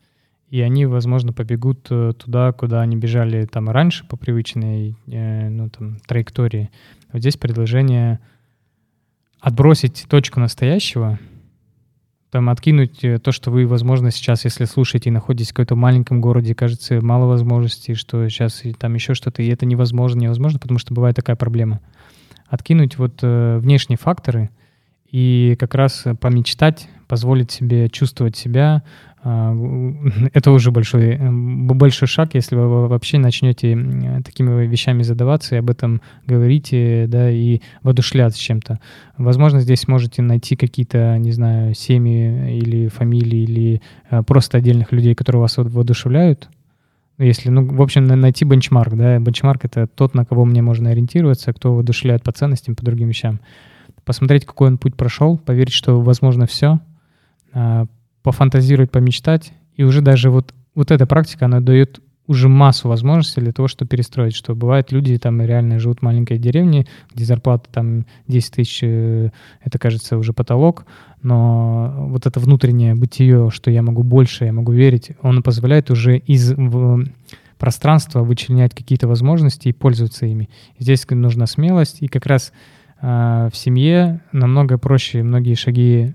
и они, возможно, побегут э, туда, куда они бежали там раньше по привычной э, ну, там, траектории. Вот здесь предложение отбросить точку настоящего, там откинуть э, то, что вы, возможно, сейчас, если слушаете и находитесь в каком-то маленьком городе, кажется, мало возможностей, что сейчас и там еще что-то, и это невозможно, невозможно, потому что бывает такая проблема. Откинуть вот э, внешние факторы и как раз помечтать, позволить себе чувствовать себя, а, это уже большой, э, большой шаг, если вы вообще начнете такими вещами задаваться и об этом говорите, да, и воодушевляться чем-то. Возможно, здесь можете найти какие-то, не знаю, семьи или фамилии, или э, просто отдельных людей, которые вас воодушевляют, если, ну, в общем, найти бенчмарк, да, бенчмарк — это тот, на кого мне можно ориентироваться, кто воодушевляет по ценностям, по другим вещам. Посмотреть, какой он путь прошел, поверить, что возможно все, а, пофантазировать, помечтать, и уже даже вот, вот эта практика, она дает уже массу возможностей для того, чтобы перестроить, что бывают люди там реально живут в маленькой деревне, где зарплата там 10 тысяч, э, это кажется уже потолок, но вот это внутреннее бытие, что я могу больше, я могу верить, он позволяет уже из пространства вычленять какие-то возможности и пользоваться ими. Здесь нужна смелость, и как раз э, в семье намного проще многие шаги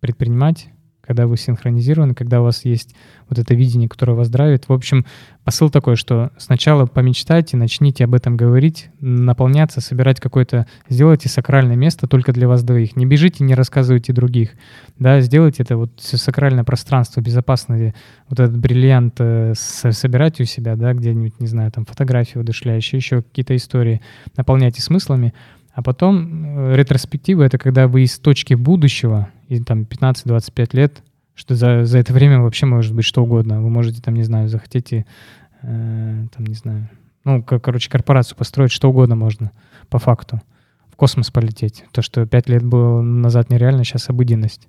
предпринимать, когда вы синхронизированы, когда у вас есть вот это видение, которое вас драйвит. В общем, посыл такой, что сначала помечтайте, начните об этом говорить, наполняться, собирать какое-то, сделайте сакральное место только для вас двоих. Не бежите, не рассказывайте других. Да, сделайте это вот сакральное пространство, безопасное, вот этот бриллиант э, собирайте у себя, да, где-нибудь, не знаю, там фотографии удушляющие, еще какие-то истории, наполняйте смыслами, а потом э, ретроспектива — это когда вы из точки будущего, и там 15-25 лет, что за, за это время вообще может быть что угодно. Вы можете там, не знаю, захотите, э, там, не знаю, ну, как, короче, корпорацию построить, что угодно можно, по факту. В космос полететь. То, что пять лет было назад нереально, сейчас обыденность.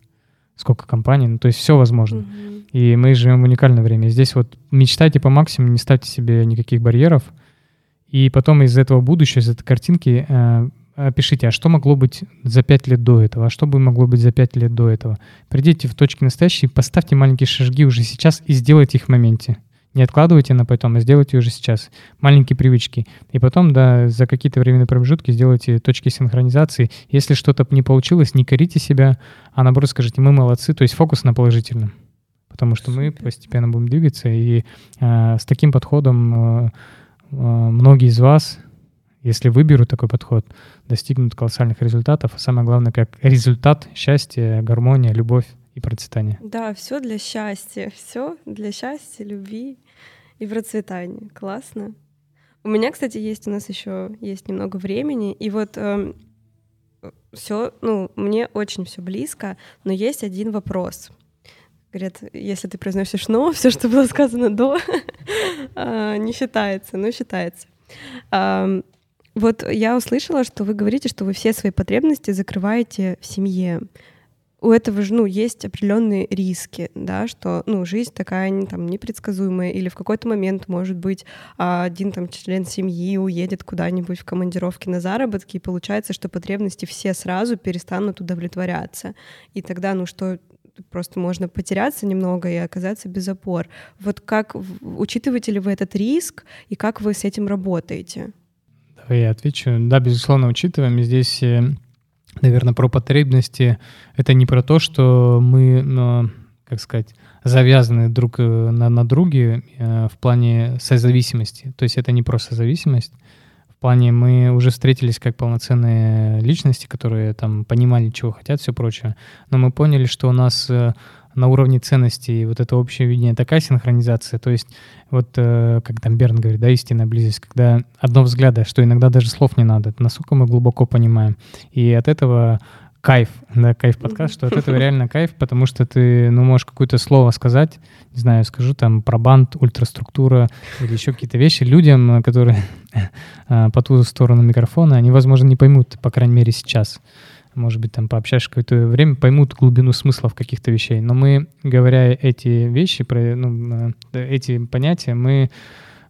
Сколько компаний, ну, то есть все возможно. Mm-hmm. И мы живем в уникальное время. Здесь вот мечтайте по максимуму, не ставьте себе никаких барьеров, и потом из этого будущего, из этой картинки э, Пишите, а что могло быть за пять лет до этого, а что бы могло быть за пять лет до этого. Придите в точки настоящие, поставьте маленькие шажки уже сейчас и сделайте их в моменте. Не откладывайте на потом, а сделайте уже сейчас. Маленькие привычки. И потом, да, за какие-то временные промежутки сделайте точки синхронизации. Если что-то не получилось, не корите себя, а наоборот скажите, мы молодцы, то есть фокус на положительном. Потому что мы постепенно будем двигаться, и э, с таким подходом э, э, многие из вас если выберут такой подход, достигнут колоссальных результатов, а самое главное, как результат счастья, гармония, любовь и процветание. Да, все для счастья, все для счастья, любви и процветания. Классно. У меня, кстати, есть у нас еще есть немного времени, и вот э, эм, все, ну, мне очень все близко, но есть один вопрос. Говорят, если ты произносишь но, все, что было сказано до, а, не считается, но считается. Вот я услышала, что вы говорите, что вы все свои потребности закрываете в семье. У этого же, ну, есть определенные риски, да, что, ну, жизнь такая там непредсказуемая, или в какой-то момент, может быть, один там член семьи уедет куда-нибудь в командировке на заработки, и получается, что потребности все сразу перестанут удовлетворяться. И тогда, ну, что просто можно потеряться немного и оказаться без опор. Вот как учитываете ли вы этот риск и как вы с этим работаете? Я отвечу. Да, безусловно, учитываем. Здесь, э, наверное, про потребности. Это не про то, что мы, ну, как сказать, завязаны друг э, на, на друге э, в плане созависимости. То есть это не просто зависимость. В плане мы уже встретились как полноценные личности, которые там понимали, чего хотят, все прочее. Но мы поняли, что у нас на уровне ценностей вот это общее видение, такая синхронизация. То есть вот, э, как там Берн говорит, да, истинная близость, когда одно взгляда, что иногда даже слов не надо, это насколько мы глубоко понимаем. И от этого кайф, да, кайф подкаст, что от этого реально кайф, потому что ты, ну, можешь какое-то слово сказать, не знаю, скажу там про банд, ультраструктура или еще какие-то вещи людям, которые э, по ту сторону микрофона, они, возможно, не поймут, по крайней мере, сейчас может быть, там пообщаешься какое-то время, поймут глубину смыслов каких-то вещей. Но мы, говоря эти вещи, про, ну, э, эти понятия, мы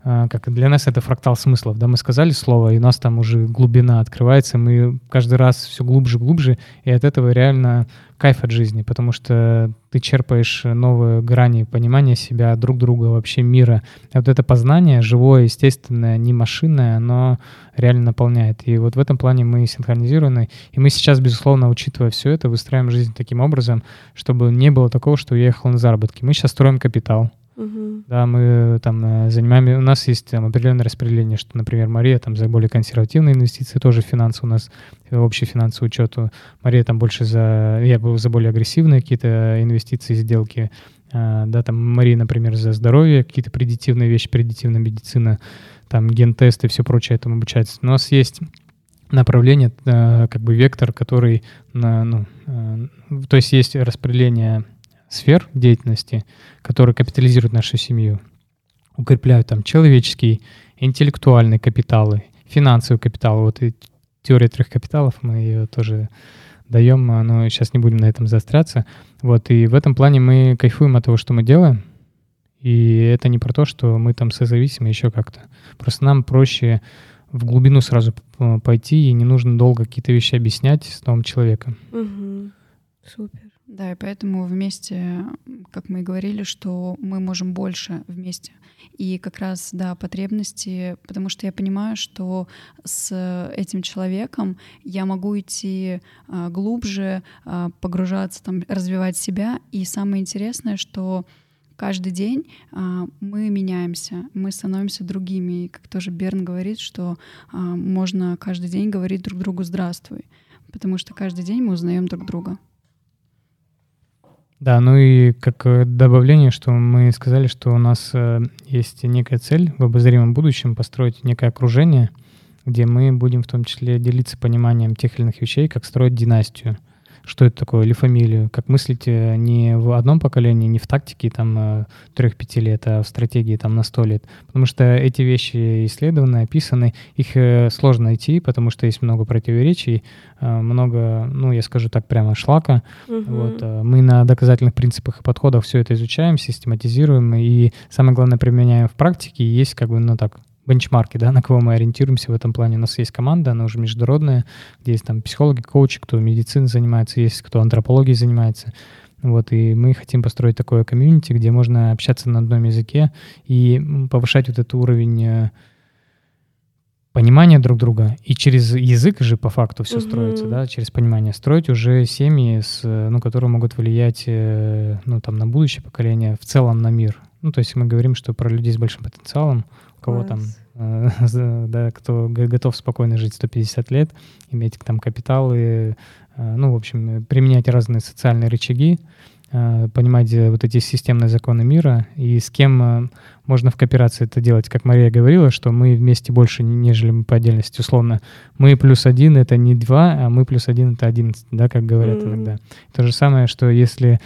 как для нас это фрактал смыслов, да, мы сказали слово, и у нас там уже глубина открывается, мы каждый раз все глубже, глубже, и от этого реально кайф от жизни, потому что ты черпаешь новые грани понимания себя, друг друга, вообще мира. И вот это познание, живое, естественное, не машинное, оно реально наполняет. И вот в этом плане мы синхронизированы, и мы сейчас, безусловно, учитывая все это, выстраиваем жизнь таким образом, чтобы не было такого, что я ехал на заработки. Мы сейчас строим капитал, Угу. Да, мы там э, занимаем, у нас есть там определенное распределение, что, например, Мария там за более консервативные инвестиции, тоже финансы у нас, э, общий финансовый учет. Мария там больше за, я был за более агрессивные какие-то инвестиции, сделки. А, да, там Мария, например, за здоровье, какие-то предитивные вещи, предитивная медицина, там ген-тесты и все прочее этому обучается. У нас есть направление, э, как бы вектор, который, ну, то есть есть распределение сфер деятельности, которые капитализируют нашу семью. укрепляют там человеческий, интеллектуальный капиталы, финансовый капитал. Вот и теория трех капиталов, мы ее тоже даем, но сейчас не будем на этом заостряться. Вот, и в этом плане мы кайфуем от того, что мы делаем. И это не про то, что мы там созависимы еще как-то. Просто нам проще в глубину сразу пойти, и не нужно долго какие-то вещи объяснять с новым человеком. Угу. Супер. Да, и поэтому вместе, как мы и говорили, что мы можем больше вместе. И как раз, да, потребности, потому что я понимаю, что с этим человеком я могу идти а, глубже, а, погружаться, там, развивать себя. И самое интересное, что каждый день а, мы меняемся, мы становимся другими. И как тоже Берн говорит, что а, можно каждый день говорить друг другу «здравствуй», потому что каждый день мы узнаем друг друга. Да, ну и как э, добавление, что мы сказали, что у нас э, есть некая цель в обозримом будущем построить некое окружение, где мы будем в том числе делиться пониманием тех или иных вещей, как строить династию — что это такое, или фамилию, как мыслить э, не в одном поколении, не в тактике там 3-5 э, лет, а в стратегии там на 100 лет. Потому что эти вещи исследованы, описаны, их э, сложно найти, потому что есть много противоречий, много, ну, я скажу так прямо, шлака. Угу. Вот, мы на доказательных принципах и подходах все это изучаем, систематизируем, и самое главное применяем в практике, и есть как бы, ну так, бенчмарки, да, на кого мы ориентируемся в этом плане. У нас есть команда, она уже международная, где есть там психологи, коучи, кто медициной занимается, есть кто антропологией занимается. Вот, и мы хотим построить такое комьюнити, где можно общаться на одном языке и повышать вот этот уровень э, понимания друг друга. И через язык же по факту все mm-hmm. строится, да, через понимание. Строить уже семьи, с, ну, которые могут влиять э, ну, там, на будущее поколение, в целом на мир. Ну, то есть мы говорим, что про людей с большим потенциалом, кого там, э, да, кто готов спокойно жить 150 лет, иметь там капиталы, э, ну, в общем, применять разные социальные рычаги, э, понимать вот эти системные законы мира и с кем можно в кооперации это делать. Как Мария говорила, что мы вместе больше, нежели мы по отдельности. Условно, мы плюс один — это не два, а мы плюс один — это одиннадцать, да, как говорят mm-hmm. иногда. То же самое, что если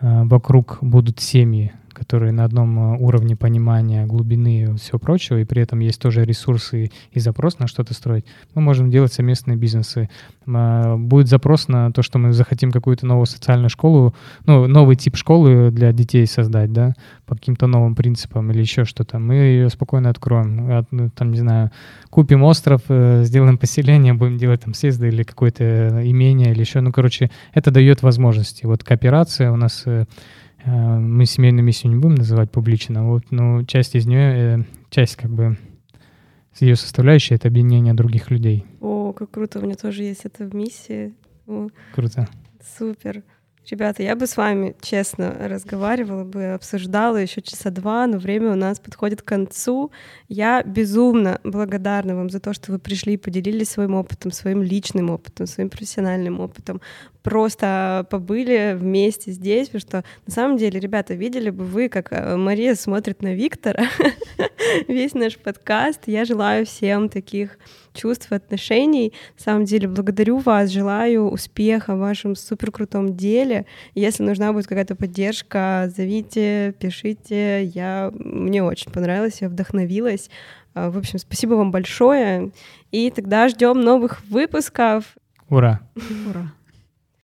вокруг будут семьи, которые на одном э, уровне понимания глубины и всего прочего, и при этом есть тоже ресурсы и запрос на что-то строить, мы можем делать совместные бизнесы. А, будет запрос на то, что мы захотим какую-то новую социальную школу, ну, новый тип школы для детей создать, да, по каким-то новым принципам или еще что-то. Мы ее спокойно откроем. Ну, там, не знаю, купим остров, э, сделаем поселение, будем делать там съезды или какое-то имение или еще. Ну, короче, это дает возможности. Вот кооперация у нас э, Э, мы семейную миссию не будем называть публично, вот, но часть из нее, э, часть как бы ее составляющая — это объединение других людей. О, как круто, у меня тоже есть эта миссия. О, круто. Супер. Ребята, я бы с вами, честно, разговаривала бы, обсуждала еще часа два, но время у нас подходит к концу. Я безумно благодарна вам за то, что вы пришли и поделились своим опытом, своим личным опытом, своим профессиональным опытом. Просто побыли вместе здесь, потому что на самом деле, ребята, видели бы вы, как э, Мария смотрит на Виктора, весь наш подкаст. Я желаю всем таких чувств и отношений. На самом деле, благодарю вас, желаю успеха в вашем супер крутом деле. Если нужна будет какая-то поддержка, зовите, пишите. Я... Мне очень понравилось, я вдохновилась. А, в общем, спасибо вам большое. И тогда ждем новых выпусков. Ура! Ура!